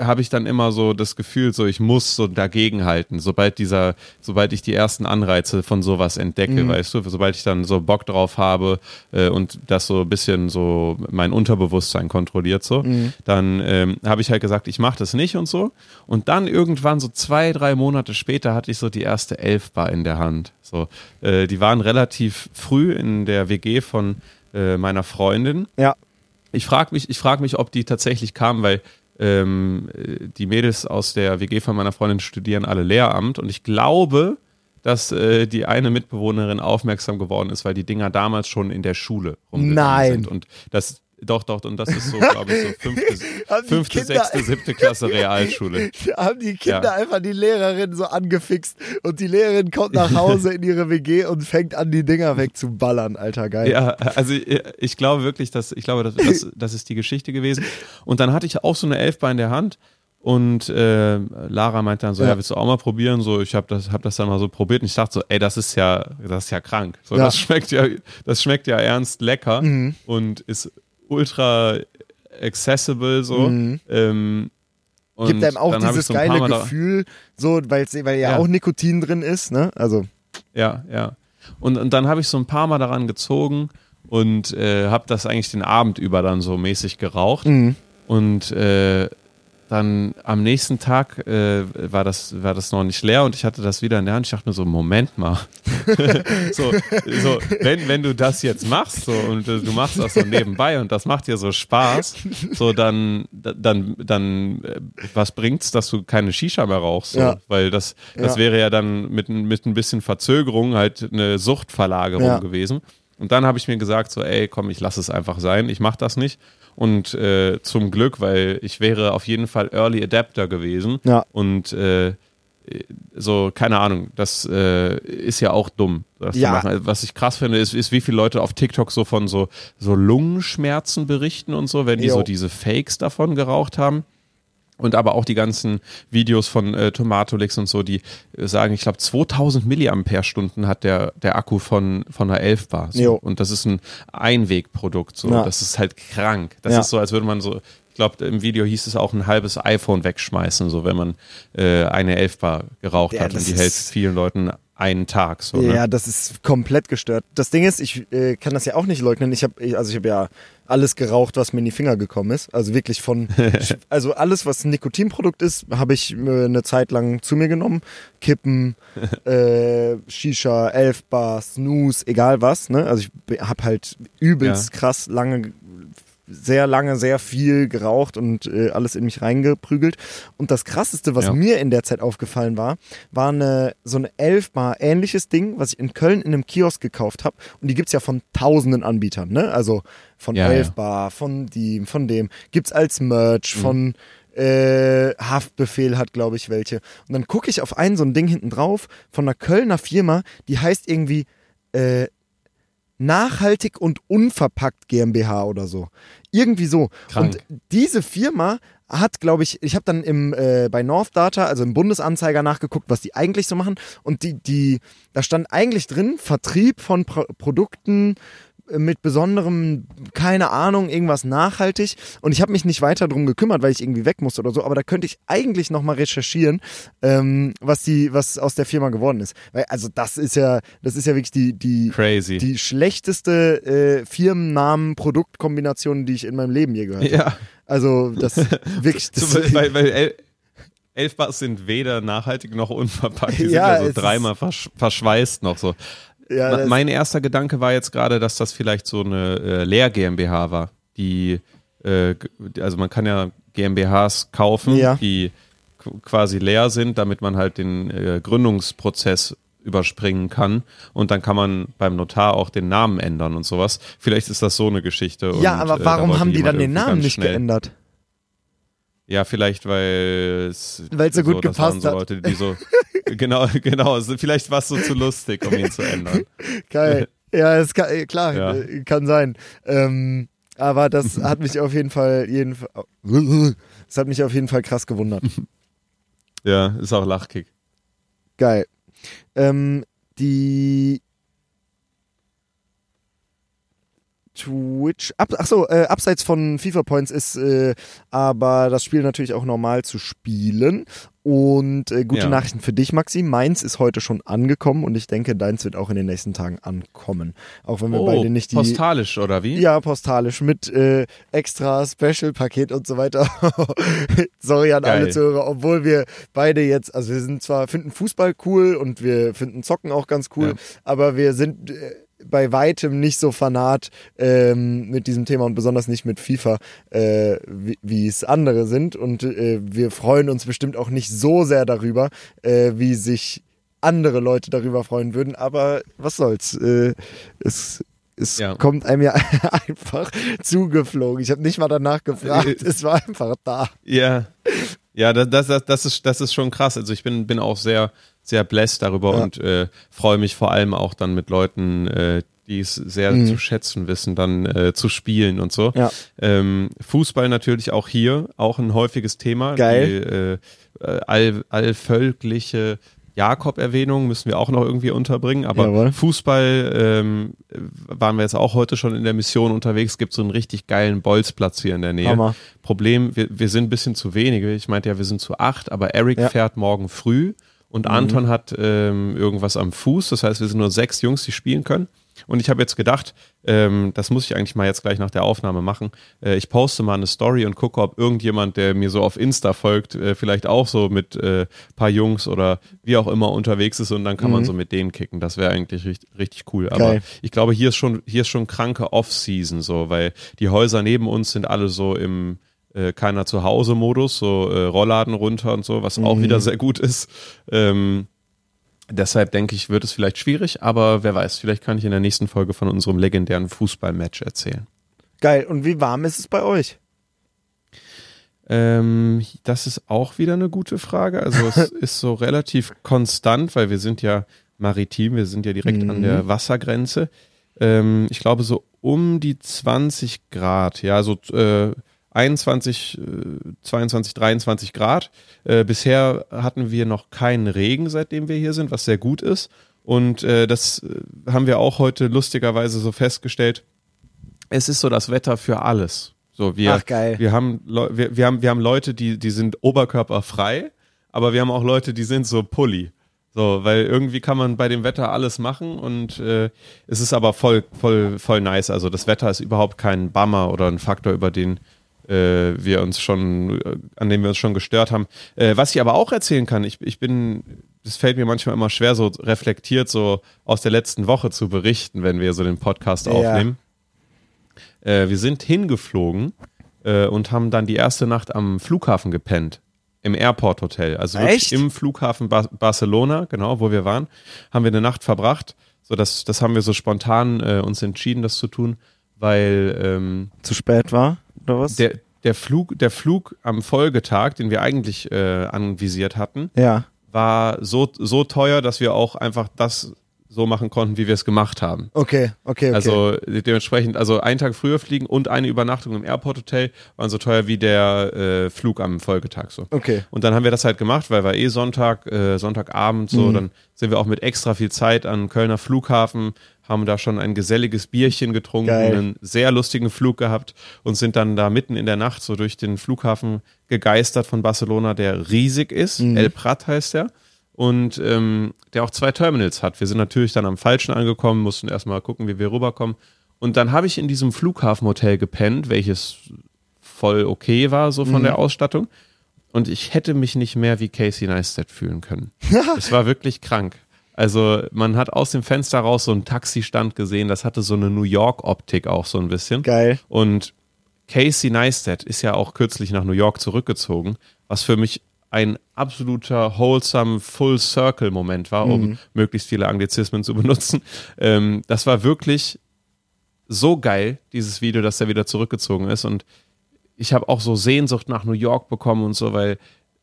habe ich dann immer so das Gefühl, so ich muss so dagegenhalten, sobald dieser, sobald ich die ersten Anreize von sowas entdecke, Mhm. weißt du, sobald ich dann so Bock drauf habe äh, und das so ein bisschen so mein Unterbewusstsein kontrolliert so, Mhm. dann ähm, habe ich halt gesagt, ich mache das nicht und so. Und dann irgendwann so zwei, drei Monate später hatte ich so die erste Elfbar in der Hand. So, äh, die waren relativ früh in der WG von äh, meiner Freundin. Ja. Ich frage mich, ich frag mich, ob die tatsächlich kamen, weil ähm, äh, die Mädels aus der WG von meiner Freundin studieren alle Lehramt und ich glaube, dass äh, die eine Mitbewohnerin aufmerksam geworden ist, weil die Dinger damals schon in der Schule rumgegangen Nein. sind. Und das Doch, doch, und das ist so, glaube ich, so <laughs> fünfte, fünfte sechste, siebte Klasse Realschule. <laughs> haben die Kinder ja. einfach die Lehrerin so angefixt und die Lehrerin kommt nach Hause in ihre WG und fängt an, die Dinger wegzuballern, alter geil. Ja, also ich glaube wirklich, dass, ich glaube, das, das, <laughs> das ist die Geschichte gewesen. Und dann hatte ich auch so eine Elfbar in der Hand und äh, Lara meinte dann so, ja. ja. willst du auch mal probieren? So, ich habe das, hab das dann mal so probiert und ich dachte so, ey, das ist ja, das ist ja krank. So, ja. das schmeckt ja, das schmeckt ja ernst lecker mhm. und ist ultra accessible so. Mhm. Ähm, Gibt einem auch dieses so geile Gefühl, so, weil ja, ja, auch Nikotin drin ist, ne? Also. Ja, ja. Und, und dann habe ich so ein paar Mal daran gezogen und äh, habe das eigentlich den Abend über dann so mäßig geraucht. Mhm. Und äh, dann am nächsten Tag äh, war, das, war das noch nicht leer und ich hatte das wieder in der Hand. Ich dachte mir so, Moment mal. <laughs> so, so wenn, wenn du das jetzt machst so, und äh, du machst das so nebenbei und das macht dir so Spaß, so dann, dann, dann äh, was bringt's, dass du keine Shisha mehr rauchst? So? Ja. Weil das, das ja. wäre ja dann mit, mit ein bisschen Verzögerung halt eine Suchtverlagerung ja. gewesen. Und dann habe ich mir gesagt, so, ey, komm, ich lass es einfach sein, ich mach das nicht. Und äh, zum Glück, weil ich wäre auf jeden Fall Early Adapter gewesen. Ja. Und äh, so, keine Ahnung, das äh, ist ja auch dumm. Ja. Was ich krass finde, ist, ist, wie viele Leute auf TikTok so von so, so Lungenschmerzen berichten und so, wenn die jo. so diese Fakes davon geraucht haben. Und aber auch die ganzen Videos von äh, Tomatolix und so, die äh, sagen, ich glaube 2000 Milliampere-Stunden hat der, der Akku von, von einer 11 Bar. So. Und das ist ein Einwegprodukt. So. Ja. Das ist halt krank. Das ja. ist so, als würde man so, ich glaube, im Video hieß es auch ein halbes iPhone wegschmeißen, so wenn man äh, eine 11 Bar geraucht ja, hat. Und die hält vielen Leuten einen Tag. So, ne? Ja, das ist komplett gestört. Das Ding ist, ich äh, kann das ja auch nicht leugnen. Ich habe, also ich habe ja alles geraucht, was mir in die Finger gekommen ist. Also wirklich von, <laughs> also alles, was ein Nikotinprodukt ist, habe ich äh, eine Zeit lang zu mir genommen. Kippen, <laughs> äh, Shisha, Elfbar, Snooze, egal was. Ne? Also ich habe halt übelst ja. krass lange sehr lange sehr viel geraucht und äh, alles in mich reingeprügelt. Und das krasseste, was ja. mir in der Zeit aufgefallen war, war eine, so eine elfbar ähnliches Ding, was ich in Köln in einem Kiosk gekauft habe. Und die gibt's ja von tausenden Anbietern, ne? Also von ja, elfbar, ja. von dem, von dem. Gibt's als Merch, mhm. von äh, Haftbefehl hat, glaube ich, welche. Und dann gucke ich auf ein so ein Ding hinten drauf von einer Kölner Firma, die heißt irgendwie äh, Nachhaltig und Unverpackt GmbH oder so. Irgendwie so. Krank. Und diese Firma hat, glaube ich, ich habe dann im äh, bei North Data, also im Bundesanzeiger nachgeguckt, was die eigentlich so machen. Und die, die, da stand eigentlich drin, Vertrieb von Pro Produkten mit besonderem, keine Ahnung, irgendwas nachhaltig. Und ich habe mich nicht weiter drum gekümmert, weil ich irgendwie weg musste oder so. Aber da könnte ich eigentlich nochmal recherchieren, ähm, was die, was aus der Firma geworden ist. Weil, also das ist ja, das ist ja wirklich die, die, Crazy. die schlechteste äh, Firmennamen-Produktkombination, die ich in meinem Leben je gehört habe. Ja. Also das <laughs> wirklich. Das so, weil, weil El Elfbars sind weder nachhaltig noch unverpackt. Die ja, sind ja so dreimal versch verschweißt noch so. Ja, mein erster Gedanke war jetzt gerade, dass das vielleicht so eine äh, Lehr GmbH war, die äh, also man kann ja GmbHs kaufen, ja. die quasi leer sind, damit man halt den äh, Gründungsprozess überspringen kann und dann kann man beim Notar auch den Namen ändern und sowas. Vielleicht ist das so eine Geschichte. Ja, und, aber äh, warum haben die dann den Namen nicht schnell. geändert? Ja, vielleicht weil es weil so gut so, gepasst so Leute, die so <laughs> genau, genau. Vielleicht war es so zu lustig, um ihn zu ändern. <laughs> Geil. Ja, es kann, äh, klar, ja. Äh, kann sein. Ähm, aber das <laughs> hat mich auf jeden Fall, jeden, das hat mich auf jeden Fall krass gewundert. Ja, ist auch Lachkick. Geil. Ähm, die Twitch. Ab, achso, äh, abseits von FIFA Points ist äh, aber das Spiel natürlich auch normal zu spielen. Und äh, gute ja. Nachrichten für dich, Maxi. Meins ist heute schon angekommen und ich denke, deins wird auch in den nächsten Tagen ankommen. Auch wenn wir oh, beide nicht die. Postalisch, oder wie? Ja, postalisch mit äh, extra Special-Paket und so weiter. <laughs> Sorry an Geil. alle Zuhörer, obwohl wir beide jetzt, also wir sind zwar, finden Fußball cool und wir finden Zocken auch ganz cool, ja. aber wir sind. Äh, bei weitem nicht so fanat ähm, mit diesem Thema und besonders nicht mit FIFA, äh, wie, es andere sind. Und äh, wir freuen uns bestimmt auch nicht so sehr darüber, äh, wie sich andere Leute darüber freuen würden. Aber was soll's? Äh, es es Ja. kommt einem ja <laughs> einfach zugeflogen. Ich habe nicht mal danach gefragt, Äh, es war einfach da. Ja, ja, das, das, das, das, ist, das ist schon krass. Also ich bin, bin auch sehr, sehr blessed darüber Ja. und äh, freue mich vor allem auch dann mit Leuten, äh, die es sehr Mhm. zu schätzen wissen, dann äh, zu spielen und so. Ja. Ähm, Fußball natürlich auch hier, auch ein häufiges Thema. Geil. Die äh, all, allvölkliche Jakob-Erwähnung müssen wir auch noch irgendwie unterbringen. Aber Jawohl. Fußball ähm, waren wir jetzt auch heute schon in der Mission unterwegs. Gibt so einen richtig geilen Bolzplatz hier in der Nähe. Hammer. Problem, wir, wir sind ein bisschen zu wenige. Ich meinte ja, wir sind zu acht, aber Eric Ja. Fährt morgen früh und Anton hat ähm, irgendwas am Fuß. Das heißt, wir sind nur sechs Jungs, die spielen können. Und ich habe jetzt gedacht, ähm, das muss ich eigentlich mal jetzt gleich nach der Aufnahme machen. Äh, ich poste mal eine Story und gucke, ob irgendjemand, der mir so auf Insta folgt, äh, vielleicht auch so mit äh, paar Jungs oder wie auch immer unterwegs ist und dann kann man so mit denen kicken. Das wäre eigentlich richtig, richtig cool. Aber Mhm. Geil. ich glaube, hier ist schon, hier ist schon kranke Off-Season so, weil die Häuser neben uns sind alle so im äh, keiner zu Hause Modus, so äh, Rollladen runter und so, was auch Mhm. wieder sehr gut ist. Ähm, deshalb denke ich, wird es vielleicht schwierig, aber wer weiß, vielleicht kann ich in der nächsten Folge von unserem legendären Fußballmatch erzählen. Geil. Und wie warm ist es bei euch? Ähm, das ist auch wieder eine gute Frage. Also es <laughs> ist so relativ konstant, weil wir sind ja maritim, wir sind ja direkt an der Wassergrenze. Ähm, ich glaube so um die 20 Grad, ja, so äh, 21, äh, 22, 23 Grad. Äh, bisher hatten wir noch keinen Regen, seitdem wir hier sind, was sehr gut ist. Und äh, das äh, haben wir auch heute lustigerweise so festgestellt. Es ist so das Wetter für alles. So, wir, Ach, geil. wir haben, wir, wir haben, wir haben Leute, die, die sind oberkörperfrei, aber wir haben auch Leute, die sind so Pulli. So, weil irgendwie kann man bei dem Wetter alles machen und äh, es ist aber voll, voll, voll nice. Also das Wetter ist überhaupt kein Bummer oder ein Faktor, über den wir uns schon, äh, an dem wir uns schon gestört haben. Äh, was ich aber auch erzählen kann, ich, ich bin, es fällt mir manchmal immer schwer, so reflektiert so aus der letzten Woche zu berichten, wenn wir so den Podcast Ja. aufnehmen. Äh, wir sind hingeflogen äh, und haben dann die erste Nacht am Flughafen gepennt. Im Airport Hotel. Also im Flughafen Bar Barcelona, genau, wo wir waren, haben wir eine Nacht verbracht. So, das, das haben wir so spontan äh, uns entschieden, das zu tun, weil ähm, Zu spät war? Oder was? der, der, Flug, der Flug am Folgetag, den wir eigentlich äh, anvisiert hatten, ja. war so, so teuer, dass wir auch einfach das so machen konnten, wie wir es gemacht haben. Okay, okay, okay. Also dementsprechend, also einen Tag früher fliegen und eine Übernachtung im Airport Hotel waren so teuer wie der äh, Flug am Folgetag so. okay. Und dann haben wir das halt gemacht, weil war eh Sonntag, äh, Sonntagabend so, Mhm. dann sind wir auch mit extra viel Zeit an Kölner Flughafen, haben da schon ein geselliges Bierchen getrunken, Geil. einen sehr lustigen Flug gehabt und sind dann da mitten in der Nacht so durch den Flughafen gegeistert von Barcelona, der riesig ist. Mhm. El Prat heißt der. Und ähm, der auch zwei Terminals hat. Wir sind natürlich dann am falschen angekommen, mussten erstmal gucken, wie wir rüberkommen. Und dann habe ich in diesem Flughafenhotel gepennt, welches voll okay war, so von der Ausstattung. Und ich hätte mich nicht mehr wie Casey Neistat fühlen können. <laughs> es war wirklich krank. Also man hat aus dem Fenster raus so einen Taxistand gesehen, das hatte so eine New York-Optik auch so ein bisschen. Geil. Und Casey Neistat ist ja auch kürzlich nach New York zurückgezogen, was für mich ein absoluter wholesome Full Circle Moment war, um möglichst viele Anglizismen zu <laughs> benutzen. Ähm, das war wirklich so geil, dieses Video, dass er wieder zurückgezogen ist. Und ich habe auch so Sehnsucht nach New York bekommen und so, weil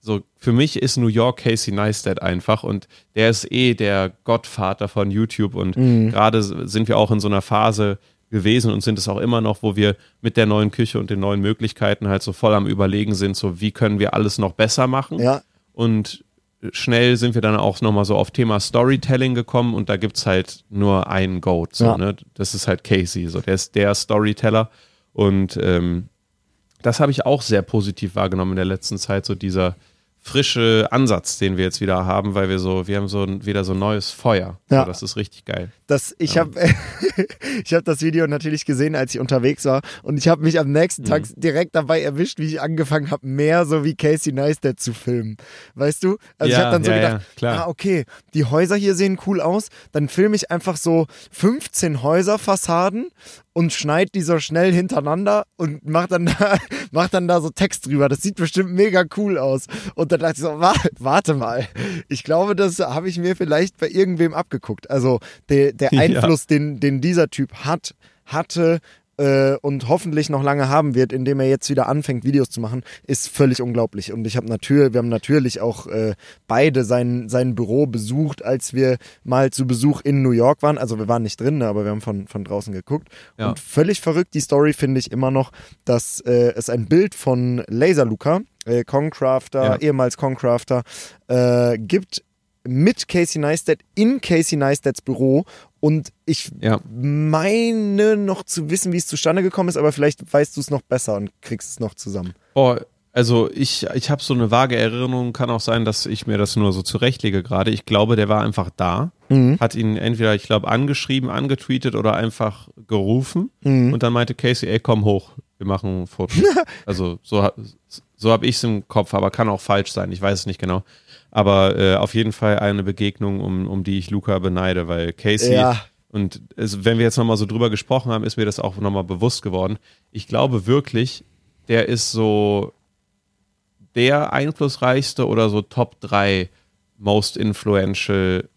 so für mich ist New York Casey Neistat einfach und der ist eh der Gottvater von YouTube und gerade sind wir auch in so einer Phase gewesen und sind es auch immer noch, wo wir mit der neuen Küche und den neuen Möglichkeiten halt so voll am Überlegen sind, so wie können wir alles noch besser machen. Ja. Und schnell sind wir dann auch nochmal so auf Thema Storytelling gekommen und da gibt's halt nur einen Goat. So, Ja. ne? Das ist halt Casey, so der ist der Storyteller. Und ähm, das habe ich auch sehr positiv wahrgenommen in der letzten Zeit, so dieser frische Ansatz, den wir jetzt wieder haben, weil wir so, wir haben so wieder so ein neues Feuer. Ja. So, das ist richtig geil. Das, ich habe <laughs> ich hab das Video natürlich gesehen, als ich unterwegs war. Und ich habe mich am nächsten Tag Mhm. direkt dabei erwischt, wie ich angefangen habe, mehr so wie Casey Neistat zu filmen. Weißt du? Also ich Ja, habe dann so ja, gedacht, ja, klar. ah, okay, die Häuser hier sehen cool aus. Dann filme ich einfach so 15 Häuserfassaden und schneid die so schnell hintereinander und mach dann da, <laughs> macht dann da so Text drüber. Das sieht bestimmt mega cool aus. Und dann dachte ich so, warte mal. Ich glaube, das habe ich mir vielleicht bei irgendwem abgeguckt. Also der, der <laughs> Einfluss, ja. den, den dieser Typ hat, hatte, äh, und hoffentlich noch lange haben wird, indem er jetzt wieder anfängt, Videos zu machen, ist völlig unglaublich. Und ich habe natürlich, wir haben natürlich auch äh, beide sein, sein Büro besucht, als wir mal zu Besuch in New York waren. Also wir waren nicht drin, ne, aber wir haben von, von draußen geguckt. Ja. Und völlig verrückt die Story finde ich immer noch, dass äh, es ein Bild von Laser Luca, äh, Concrafter, ja. ehemals Concrafter, äh, gibt mit Casey Neistat in Casey Neistats Büro und ich ja. meine noch zu wissen, wie es zustande gekommen ist, aber vielleicht weißt du es noch besser und kriegst es noch zusammen. Oh, also ich, ich habe so eine vage Erinnerung, kann auch sein, dass ich mir das nur so zurechtlege gerade. Ich glaube, der war einfach da, mhm. hat ihn entweder, ich glaube, angeschrieben, angetweetet oder einfach gerufen mhm. und dann meinte Casey, ey, komm hoch, wir machen ein Foto. <laughs> also so, so habe ich es im Kopf, aber kann auch falsch sein, ich weiß es nicht genau. Aber äh, auf jeden Fall eine Begegnung, um, um die ich Luca beneide, weil Casey ja. und es, wenn wir jetzt nochmal so drüber gesprochen haben, ist mir das auch nochmal bewusst geworden. Ich glaube wirklich, der ist so der einflussreichste oder so Top 3 most influential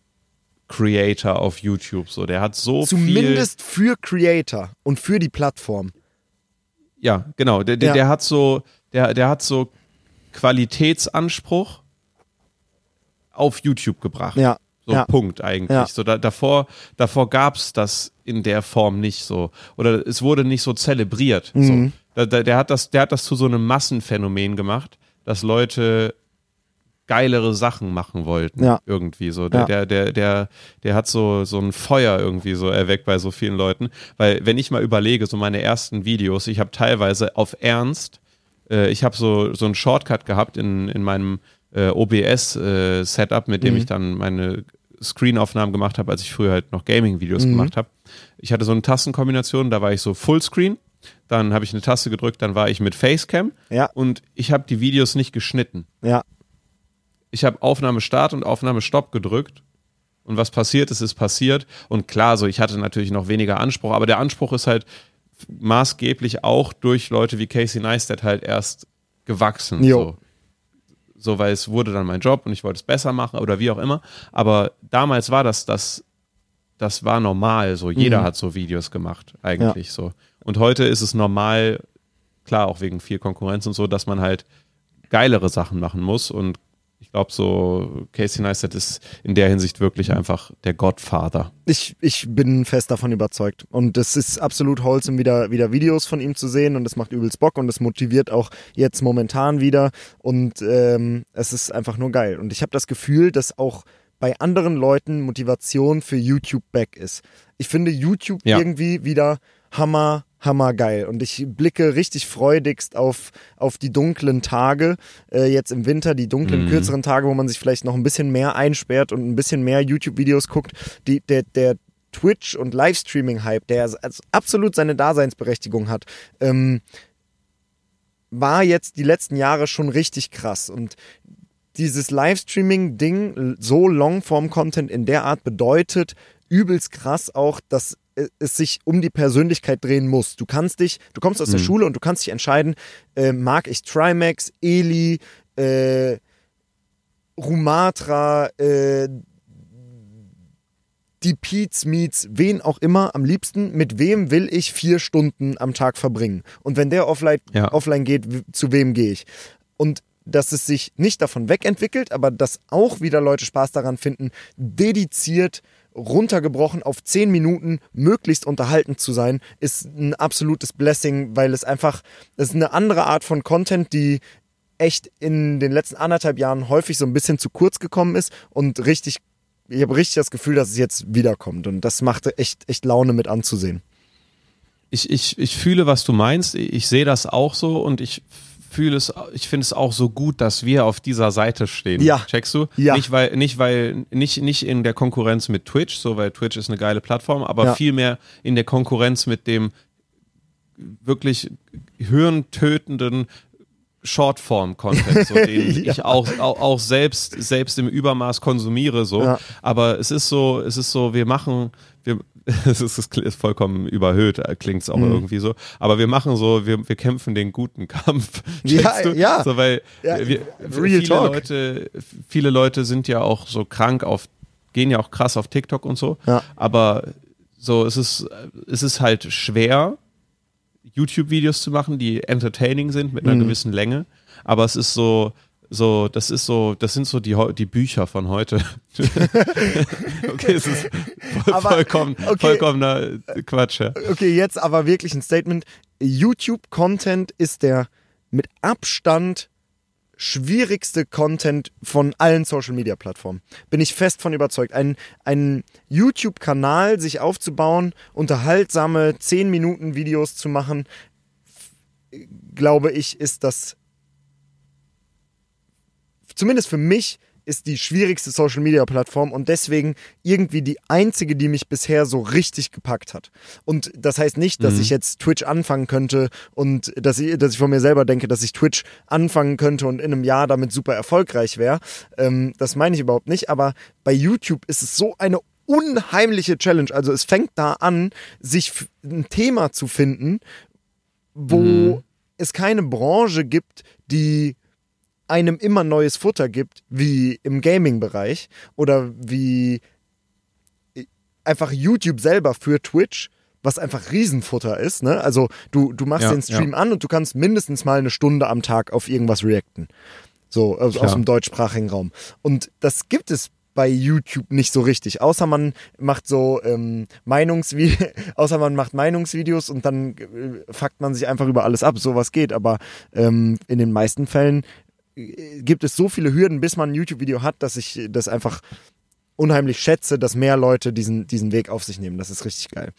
Creator auf YouTube. So, der hat so Zumindest viel, für Creator und für die Plattform. Ja, genau. Der, der, ja. der hat so, der, der hat so Qualitätsanspruch auf YouTube gebracht. Ja. So ja. Punkt eigentlich. Ja. So da, davor, davor gab es das in der Form nicht so. Oder es wurde nicht so zelebriert. Mhm. So. Da, da, der, hat das, der hat das zu so einem Massenphänomen gemacht, dass Leute geilere Sachen machen wollten. Ja. Irgendwie so. Der, ja. der, der, der, der hat so, so ein Feuer irgendwie so erweckt bei so vielen Leuten. Weil, wenn ich mal überlege, so meine ersten Videos, ich habe teilweise auf Ernst, äh, ich habe so, so einen Shortcut gehabt in, in meinem äh, OBS-Setup, äh, mit dem mhm. ich dann meine Screenaufnahmen gemacht habe, als ich früher halt noch Gaming-Videos mhm. gemacht habe. Ich hatte so eine Tastenkombination, da war ich so Fullscreen, dann habe ich eine Taste gedrückt, dann war ich mit Facecam ja. und ich habe die Videos nicht geschnitten. Ja. Ich habe Aufnahme Start und Aufnahme Stopp gedrückt und was passiert ist, ist passiert. Und klar, so ich hatte natürlich noch weniger Anspruch, aber der Anspruch ist halt maßgeblich auch durch Leute wie Casey Neistat halt erst gewachsen. Jo. So so weil es wurde dann mein Job und ich wollte es besser machen oder wie auch immer. Aber damals war das, das, das war normal. So jeder mhm. hat so Videos gemacht eigentlich ja. so. Und heute ist es normal, klar auch wegen viel Konkurrenz und so, dass man halt geilere Sachen machen muss und ich glaube, so Casey Neistat ist in der Hinsicht wirklich einfach der Godfather. Ich, ich bin fest davon überzeugt. Und es ist absolut wholesome, wieder, wieder Videos von ihm zu sehen. Und es macht übelst Bock und es motiviert auch jetzt momentan wieder. Und ähm, es ist einfach nur geil. Und ich habe das Gefühl, dass auch bei anderen Leuten Motivation für YouTube back ist. Ich finde YouTube ja. irgendwie wieder Hammer hammergeil. Und ich blicke richtig freudigst auf, auf die dunklen Tage, äh, jetzt im Winter, die dunklen, mhm. kürzeren Tage, wo man sich vielleicht noch ein bisschen mehr einsperrt und ein bisschen mehr YouTube-Videos guckt. Die, der, der Twitch- und Livestreaming-Hype, der also absolut seine Daseinsberechtigung hat, ähm, war jetzt die letzten Jahre schon richtig krass. Und dieses Livestreaming-Ding, so Longform-Content in der Art bedeutet übelst krass auch, dass es sich um die Persönlichkeit drehen muss. Du kannst dich, du kommst aus der mhm. Schule und du kannst dich entscheiden, äh, mag ich Trimax, Eli, äh, Rumatra, äh, die Pete's Meets, wen auch immer am liebsten, mit wem will ich vier Stunden am Tag verbringen? Und wenn der offline, ja. offline geht, zu wem gehe ich? Und dass es sich nicht davon wegentwickelt, aber dass auch wieder Leute Spaß daran finden, dediziert runtergebrochen auf zehn Minuten möglichst unterhaltend zu sein, ist ein absolutes Blessing, weil es einfach, es ist eine andere Art von Content, die echt in den letzten anderthalb Jahren häufig so ein bisschen zu kurz gekommen ist und richtig, ich habe richtig das Gefühl, dass es jetzt wiederkommt und das machte echt, echt Laune mit anzusehen. Ich, ich, ich fühle, was du meinst. Ich sehe das auch so und ich fühle es, ich finde es auch so gut, dass wir auf dieser Seite stehen. Ja. Checkst du? Ja. Nicht weil, nicht weil, nicht, nicht in der Konkurrenz mit Twitch, so weil Twitch ist eine geile Plattform, aber ja. vielmehr in der Konkurrenz mit dem wirklich hirntötenden, Shortform-Content, so, <laughs> den ja. ich auch, auch, auch, selbst, selbst im Übermaß konsumiere, so. Ja. Aber es ist so, es ist so, wir machen, wir, <laughs> es ist, ist vollkommen überhöht, äh, klingt es auch mhm. irgendwie so. Aber wir machen so, wir, wir kämpfen den guten <laughs> Kampf. Ja, du? ja. So, weil ja, wir, viele talk. Leute, viele Leute sind ja auch so krank auf, gehen ja auch krass auf TikTok und so. Ja. Aber so, es ist, es ist halt schwer, YouTube-Videos zu machen, die entertaining sind mit einer mhm. gewissen Länge. Aber es ist so, so, das ist so, das sind so die, die Bücher von heute. <laughs> okay, es ist voll, aber, vollkommen, okay, vollkommener Quatsch. Ja. Okay, jetzt aber wirklich ein Statement. YouTube-Content ist der mit Abstand schwierigste Content von allen Social Media Plattformen. Bin ich fest von überzeugt. Ein, ein YouTube-Kanal sich aufzubauen, unterhaltsame 10 Minuten Videos zu machen, glaube ich, ist das zumindest für mich ist die schwierigste Social Media Plattform und deswegen irgendwie die einzige, die mich bisher so richtig gepackt hat. Und das heißt nicht, dass mhm. ich jetzt Twitch anfangen könnte und dass ich, dass ich von mir selber denke, dass ich Twitch anfangen könnte und in einem Jahr damit super erfolgreich wäre. Ähm, das meine ich überhaupt nicht, aber bei YouTube ist es so eine unheimliche Challenge. Also es fängt da an, sich ein Thema zu finden, wo mhm. es keine Branche gibt, die einem immer neues Futter gibt, wie im Gaming-Bereich oder wie einfach YouTube selber für Twitch, was einfach Riesenfutter ist. Ne? Also du, du machst ja, den Stream ja. an und du kannst mindestens mal eine Stunde am Tag auf irgendwas reacten. So aus, aus dem deutschsprachigen Raum. Und das gibt es bei YouTube nicht so richtig. Außer man macht so ähm, Meinungsvideos, <laughs> außer man macht Meinungsvideos und dann äh, fuckt man sich einfach über alles ab. Sowas geht. Aber ähm, in den meisten Fällen gibt es so viele Hürden, bis man ein YouTube-Video hat, dass ich das einfach unheimlich schätze, dass mehr Leute diesen, diesen Weg auf sich nehmen. Das ist richtig geil.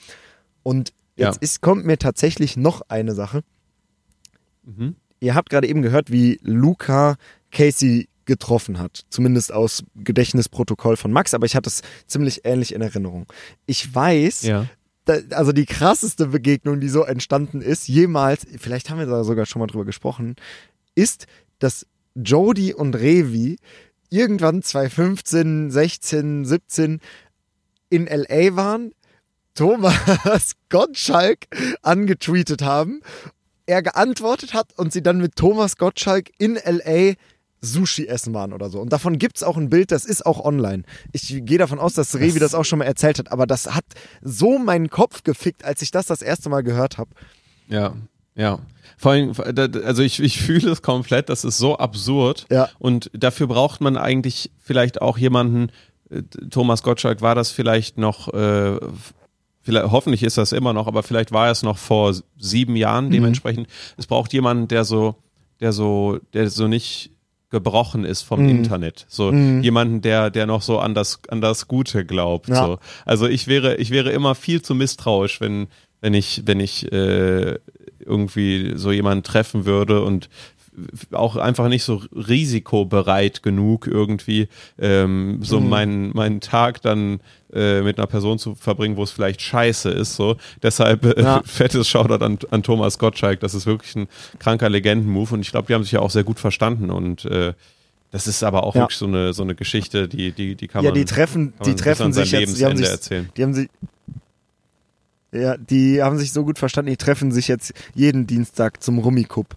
Und jetzt ja. ist, kommt mir tatsächlich noch eine Sache. Mhm. Ihr habt gerade eben gehört, wie Luca Casey getroffen hat. Zumindest aus Gedächtnisprotokoll von Max, aber ich hatte es ziemlich ähnlich in Erinnerung. Ich weiß, ja. da, also die krasseste Begegnung, die so entstanden ist, jemals, vielleicht haben wir da sogar schon mal drüber gesprochen, ist, dass Jody und Revi irgendwann 2015, 16, 17 in LA waren, Thomas <laughs> Gottschalk angetweetet haben, er geantwortet hat und sie dann mit Thomas Gottschalk in LA Sushi essen waren oder so. Und davon gibt es auch ein Bild, das ist auch online. Ich gehe davon aus, dass Revi das auch schon mal erzählt hat, aber das hat so meinen Kopf gefickt, als ich das das erste Mal gehört habe. Ja, ja. Vor allem, also ich, ich fühle es komplett, das ist so absurd. Ja. Und dafür braucht man eigentlich vielleicht auch jemanden, äh, Thomas Gottschalk war das vielleicht noch, äh, vielleicht, hoffentlich ist das immer noch, aber vielleicht war es noch vor sieben Jahren mhm. dementsprechend. Es braucht jemanden, der so, der so, der so nicht gebrochen ist vom mm. Internet. So mm. jemanden, der, der noch so an das, an das Gute glaubt. Ja. So. Also ich wäre, ich wäre immer viel zu misstrauisch, wenn, wenn ich, wenn ich äh, irgendwie so jemanden treffen würde und auch einfach nicht so risikobereit genug irgendwie ähm, so mhm. meinen meinen Tag dann äh, mit einer Person zu verbringen, wo es vielleicht scheiße ist. So deshalb äh, ja. <laughs> fettes Shoutout an, an Thomas Gottschalk. Das ist wirklich ein kranker Legendenmove und ich glaube, die haben sich ja auch sehr gut verstanden und äh, das ist aber auch ja. wirklich so eine so eine Geschichte, die die die kann ja, man die treffen die treffen sich jetzt, die haben sich, erzählen. Die haben sich ja, die haben sich so gut verstanden, die treffen sich jetzt jeden Dienstag zum Rummikub.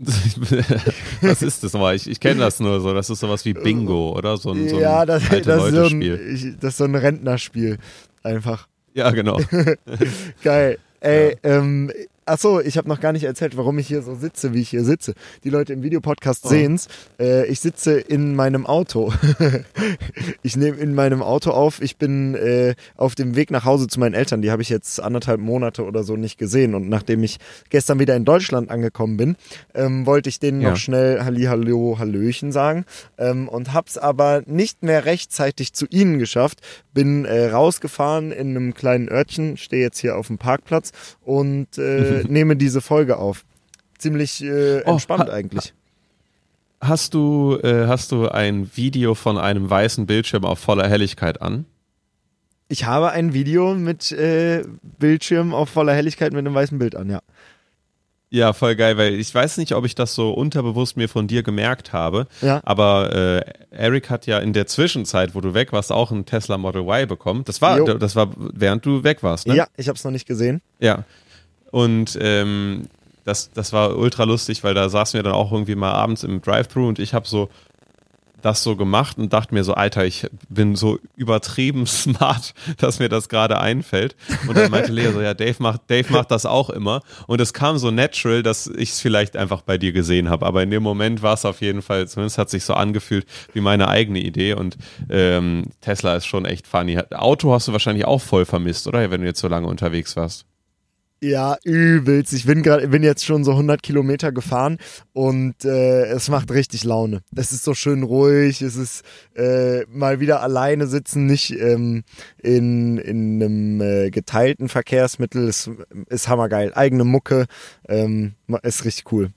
<laughs> Was ist das nochmal? Ich, ich kenne das nur so. Das ist sowas wie Bingo, oder? So ein, so ein ja, das, das, ist so ein, das ist so ein Rentnerspiel. Einfach. Ja, genau. <laughs> Geil. Ey, ja. ähm, Achso, ich habe noch gar nicht erzählt, warum ich hier so sitze, wie ich hier sitze. Die Leute im Videopodcast oh. sehen's. Äh, ich sitze in meinem Auto. <laughs> ich nehme in meinem Auto auf. Ich bin äh, auf dem Weg nach Hause zu meinen Eltern. Die habe ich jetzt anderthalb Monate oder so nicht gesehen. Und nachdem ich gestern wieder in Deutschland angekommen bin, ähm, wollte ich denen ja. noch schnell Halli, Hallo, Hallöchen sagen. Ähm, und hab's aber nicht mehr rechtzeitig zu ihnen geschafft. Bin äh, rausgefahren in einem kleinen Örtchen, stehe jetzt hier auf dem Parkplatz und äh, nehme diese Folge auf. Ziemlich äh, oh, entspannt oh, ha, eigentlich. Hast du, äh, hast du ein Video von einem weißen Bildschirm auf voller Helligkeit an? Ich habe ein Video mit äh, Bildschirm auf voller Helligkeit mit einem weißen Bild an, ja. Ja, voll geil, weil ich weiß nicht, ob ich das so unterbewusst mir von dir gemerkt habe, Ja. aber äh, Eric hat ja in der Zwischenzeit, wo du weg warst, auch ein Tesla Model Y bekommen. Das war, Jo. das war während du weg warst, ne? Ja, ich habe es noch nicht gesehen. Ja. Und ähm, das, das war ultra lustig, weil da saßen wir dann auch irgendwie mal abends im Drive-Thru und ich habe so das so gemacht und dachte mir so, Alter, ich bin so übertrieben <laughs> smart, dass mir das gerade einfällt. Und dann meinte Lea so, ja, Dave macht, Dave macht das auch immer. Und es kam so natural, dass ich es vielleicht einfach bei dir gesehen habe. Aber in dem Moment war es auf jeden Fall, zumindest hat sich so angefühlt wie meine eigene Idee. Und ähm, Tesla ist schon echt funny. Auto hast du wahrscheinlich auch voll vermisst, oder? Wenn du jetzt so lange unterwegs warst. Ja, übelst. Ich bin gerade, bin jetzt schon so 100 Kilometer gefahren und äh, es macht richtig Laune. Es ist so schön ruhig. Es ist äh, mal wieder alleine sitzen, nicht ähm, in, in einem äh, geteilten Verkehrsmittel. Es ist hammergeil. Eigene Mucke ähm, ist richtig cool.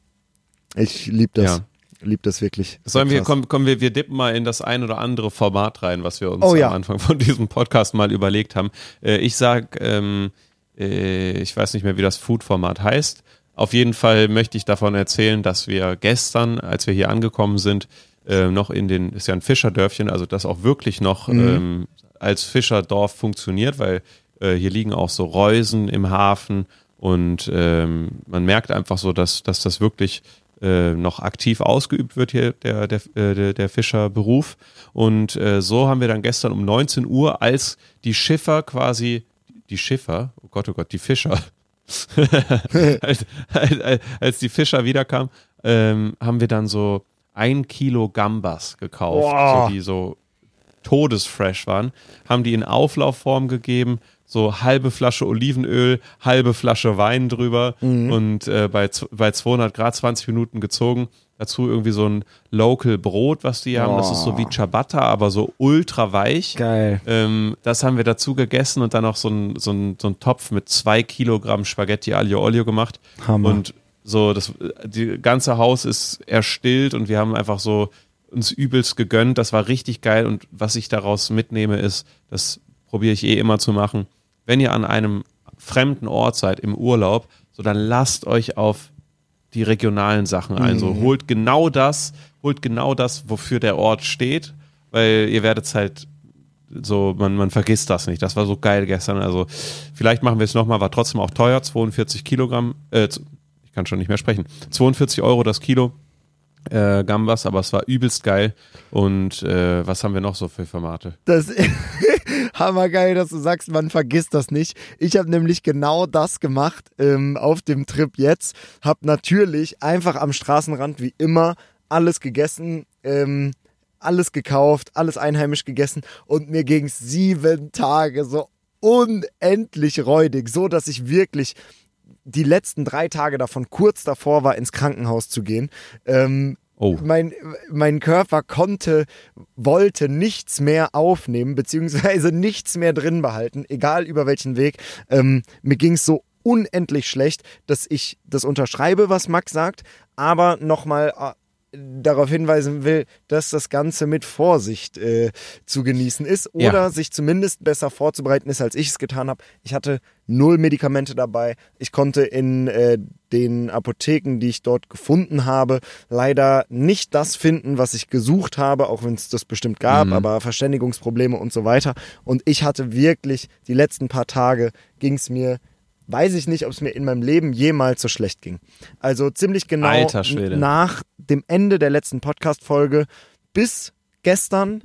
Ich lieb das. Ja. Lieb das wirklich. Sollen wir, kommen, kommen wir, wir dippen mal in das ein oder andere Format rein, was wir uns Oh ja. am Anfang von diesem Podcast mal überlegt haben. Äh, ich sag, ähm, äh, ich weiß nicht mehr, wie das Food-Format heißt. Auf jeden Fall möchte ich davon erzählen, dass wir gestern, als wir hier angekommen sind, äh, noch in den, ist ja ein Fischerdörfchen, also das auch wirklich noch ähm, als Fischerdorf funktioniert, weil äh, hier liegen auch so Reusen im Hafen und ähm, man merkt einfach so, dass, dass das wirklich äh, noch aktiv ausgeübt wird hier, der, der, äh, der, der Fischerberuf. Und äh, so haben wir dann gestern um 19 Uhr, als die Schiffer quasi, die Schiffer, Gott, oh Gott, die Fischer, <laughs> als, als, als die Fischer wiederkamen, ähm, haben wir dann so ein Kilo Gambas gekauft, so die so todesfresh waren, haben die in Auflaufform gegeben, so halbe Flasche Olivenöl, halbe Flasche Wein drüber und äh, bei, bei 200 Grad 20 Minuten gezogen. Dazu irgendwie so ein Local Brot, was die haben. Das ist so wie Ciabatta, aber so ultra weich. Geil. Ähm, das haben wir dazu gegessen und dann noch so ein, so ein, so ein Topf mit zwei Kilogramm Spaghetti Aglio Olio gemacht. Hammer. Und so, das die ganze Haus ist erstillt und wir haben einfach so uns übelst gegönnt. Das war richtig geil und was ich daraus mitnehme ist, das probiere ich eh immer zu machen. Wenn ihr an einem fremden Ort seid im Urlaub, so dann lasst euch auf die regionalen Sachen ein. So holt genau das, holt genau das, wofür der Ort steht, weil ihr werdet halt so, man, man vergisst das nicht. Das war so geil gestern. Also vielleicht machen wir es nochmal, war trotzdem auch teuer, 42 Kilogramm, äh, ich kann schon nicht mehr sprechen, 42 Euro das Kilo äh, Gambas, aber es war übelst geil. Und äh, was haben wir noch so für Formate? Das <laughs> hammergeil, dass du sagst, man vergisst das nicht. Ich habe nämlich genau das gemacht ähm, auf dem Trip jetzt. Hab natürlich einfach am Straßenrand wie immer alles gegessen, ähm, alles gekauft, alles einheimisch gegessen und mir ging's sieben Tage so unendlich räudig, so dass ich wirklich die letzten drei Tage davon kurz davor war, ins Krankenhaus zu gehen. Ähm, Oh. mein, mein Körper konnte, wollte nichts mehr aufnehmen, beziehungsweise nichts mehr drin behalten, egal über welchen Weg. Ähm, mir ging es so unendlich schlecht, dass ich das unterschreibe, was Max sagt, aber nochmal äh, darauf hinweisen will, dass das Ganze mit Vorsicht äh, zu genießen ist oder Ja. sich zumindest besser vorzubereiten ist, als ich es getan habe. Ich hatte null Medikamente dabei. Ich konnte in äh, den Apotheken, die ich dort gefunden habe, leider nicht das finden, was ich gesucht habe, auch wenn es das bestimmt gab, aber Verständigungsprobleme und so weiter. Und ich hatte wirklich die letzten paar Tage ging es mir weiß ich nicht, ob es mir in meinem Leben jemals so schlecht ging. Also ziemlich genau nach dem Ende der letzten Podcast-Folge bis gestern,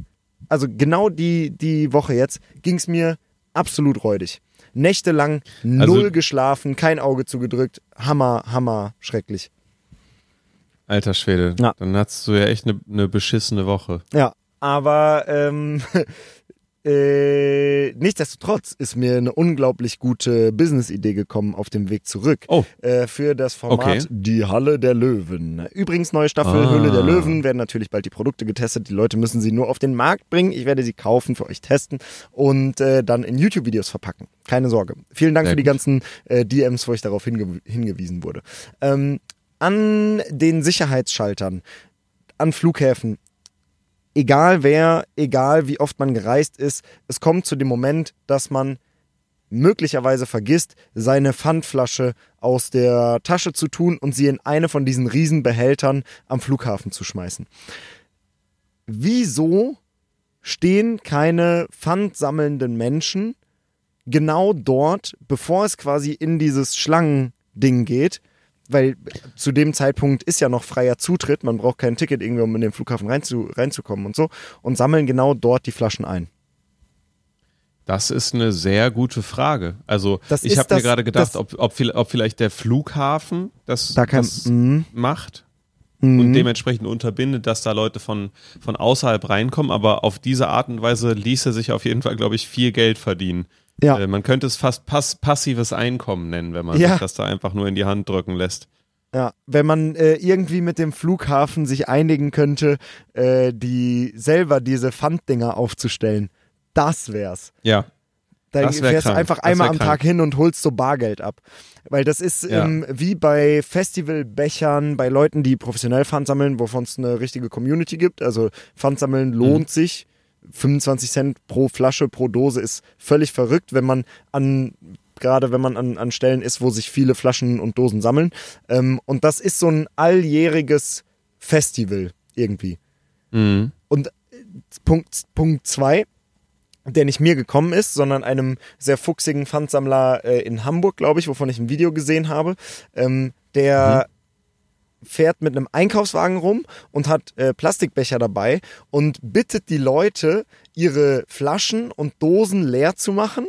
also genau die, die Woche jetzt, ging es mir absolut räudig. Nächtelang null Also- geschlafen, kein Auge zugedrückt. Hammer, hammer, schrecklich. Alter Schwede. Ja. Dann hattest du ja echt eine ne beschissene Woche. Ja, aber ähm, <laughs> äh, nichtsdestotrotz ist mir eine unglaublich gute Business-Idee gekommen auf dem Weg zurück. Oh. Äh, für das Format Okay. Die Halle der Löwen. Übrigens, neue Staffel Ah. Höhle der Löwen werden natürlich bald die Produkte getestet. Die Leute müssen sie nur auf den Markt bringen. Ich werde sie kaufen, für euch testen und äh, dann in YouTube-Videos verpacken. Keine Sorge. Vielen Dank Sehr für die gut. ganzen äh, DMs, wo ich darauf hinge hingewiesen wurde. Ähm, an den Sicherheitsschaltern, an Flughäfen, egal wer, egal wie oft man gereist ist, es kommt zu dem Moment, dass man möglicherweise vergisst, seine Pfandflasche aus der Tasche zu tun und sie in eine von diesen Riesenbehältern am Flughafen zu schmeißen. Wieso stehen keine pfandsammelnden Menschen genau dort, bevor es quasi in dieses Schlangending geht? Weil zu dem Zeitpunkt ist ja noch freier Zutritt, man braucht kein Ticket irgendwie, um in den Flughafen reinzu, reinzukommen und so, und sammeln genau dort die Flaschen ein. Das ist eine sehr gute Frage. Also Das ich habe mir gerade gedacht, ob, ob, ob vielleicht der Flughafen das, Da kann- das Mhm. macht Mhm. und dementsprechend unterbindet, dass da Leute von, von außerhalb reinkommen. Aber auf diese Art und Weise ließe sich auf jeden Fall, glaube ich, viel Geld verdienen. Ja. Äh, man könnte es fast pass passives Einkommen nennen, wenn man Ja. sich das da einfach nur in die Hand drücken lässt. Ja, wenn man äh, irgendwie mit dem Flughafen sich einigen könnte, äh, die selber diese Pfanddinger aufzustellen, das wär's. Ja. Da Das wär fährst du einfach einmal am. Tag hin und holst so Bargeld ab. Weil das ist Ja. ähm, wie bei Festivalbechern, bei Leuten, die professionell Pfand sammeln, wovon es eine richtige Community gibt. Also Pfand sammeln lohnt Mhm. sich. 25 Cent pro Flasche, pro Dose ist völlig verrückt, wenn man an gerade wenn man an, an Stellen ist, wo sich viele Flaschen und Dosen sammeln. Ähm, und das ist so ein alljähriges Festival irgendwie. Mhm. Und äh, Punkt, Punkt zwei, der nicht mir gekommen ist, sondern einem sehr fuchsigen Pfandsammler äh, in Hamburg, glaube ich, wovon ich ein Video gesehen habe, ähm, der fährt mit einem Einkaufswagen rum und hat äh, Plastikbecher dabei und bittet die Leute, ihre Flaschen und Dosen leer zu machen.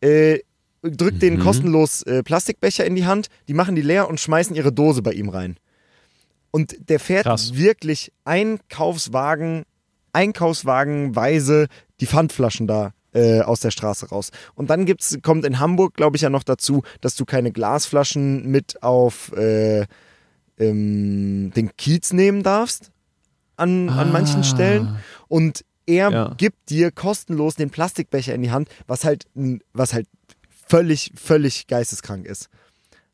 Äh, drückt denen Mhm. kostenlos äh, Plastikbecher in die Hand, die machen die leer und schmeißen ihre Dose bei ihm rein. Und der fährt Krass. wirklich Einkaufswagen, Einkaufswagenweise die Pfandflaschen da äh, aus der Straße raus. Und dann gibt's, kommt in Hamburg, glaube ich, ja noch dazu, dass du keine Glasflaschen mit auf äh, ähm, den Kiez nehmen darfst an, an manchen Ah. Stellen. Und er Ja. gibt dir kostenlos den Plastikbecher in die Hand, was halt, was halt völlig, völlig geisteskrank ist.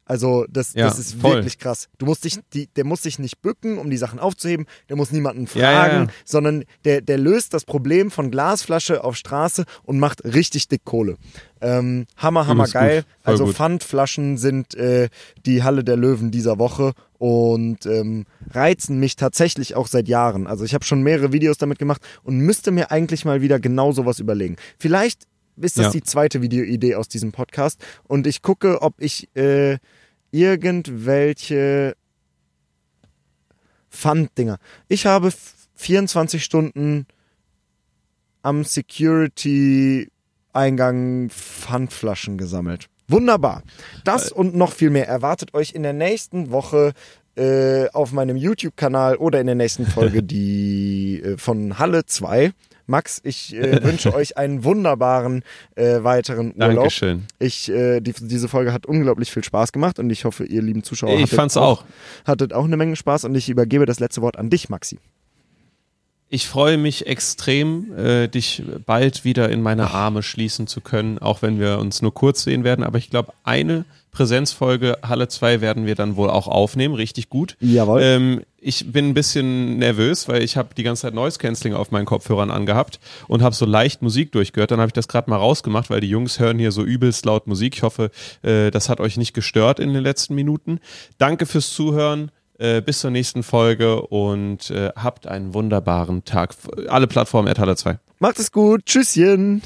Also das, Ja, das ist voll. wirklich krass. Du musst dich, die, der muss sich nicht bücken, um die Sachen aufzuheben. Der muss niemanden fragen, Ja, ja, sondern der, der löst das Problem von Glasflasche auf Straße und macht richtig dick Kohle. Ähm, hammer, hammer geil. Also gut. Pfandflaschen sind äh, die Halle der Löwen dieser Woche und ähm, reizen mich tatsächlich auch seit Jahren. Also ich habe schon mehrere Videos damit gemacht und müsste mir eigentlich mal wieder genau sowas überlegen. Vielleicht ist das Ja. die zweite Videoidee aus diesem Podcast und ich gucke, ob ich äh, irgendwelche Pfanddinger. Ich habe f- 24 Stunden am Security-Eingang Pfandflaschen gesammelt. Wunderbar. Das und noch viel mehr erwartet euch in der nächsten Woche äh, auf meinem YouTube-Kanal oder in der nächsten Folge <laughs> die äh, von Halle 2. Max, ich äh, wünsche <laughs> euch einen wunderbaren äh, weiteren Urlaub. Dankeschön. Ich, äh, die, diese Folge hat unglaublich viel Spaß gemacht und ich hoffe, ihr lieben Zuschauer Ich hattet fand's auch. hattet auch eine Menge Spaß und ich übergebe das letzte Wort an dich, Maxi. Ich freue mich extrem, äh, dich bald wieder in meine Arme schließen zu können, auch wenn wir uns nur kurz sehen werden. Aber ich glaube, eine Präsenzfolge Halle 2 werden wir dann wohl auch aufnehmen, richtig gut. Jawohl. Ähm, ich bin ein bisschen nervös, weil ich habe die ganze Zeit Noise Cancelling auf meinen Kopfhörern angehabt und habe so leicht Musik durchgehört. Dann habe ich das gerade mal rausgemacht, weil die Jungs hören hier so übelst laut Musik. Ich hoffe, äh, das hat euch nicht gestört in den letzten Minuten. Danke fürs Zuhören. Äh, bis zur nächsten Folge und äh, habt einen wunderbaren Tag. Alle Plattformen at Halle 2. Macht es gut. Tschüsschen.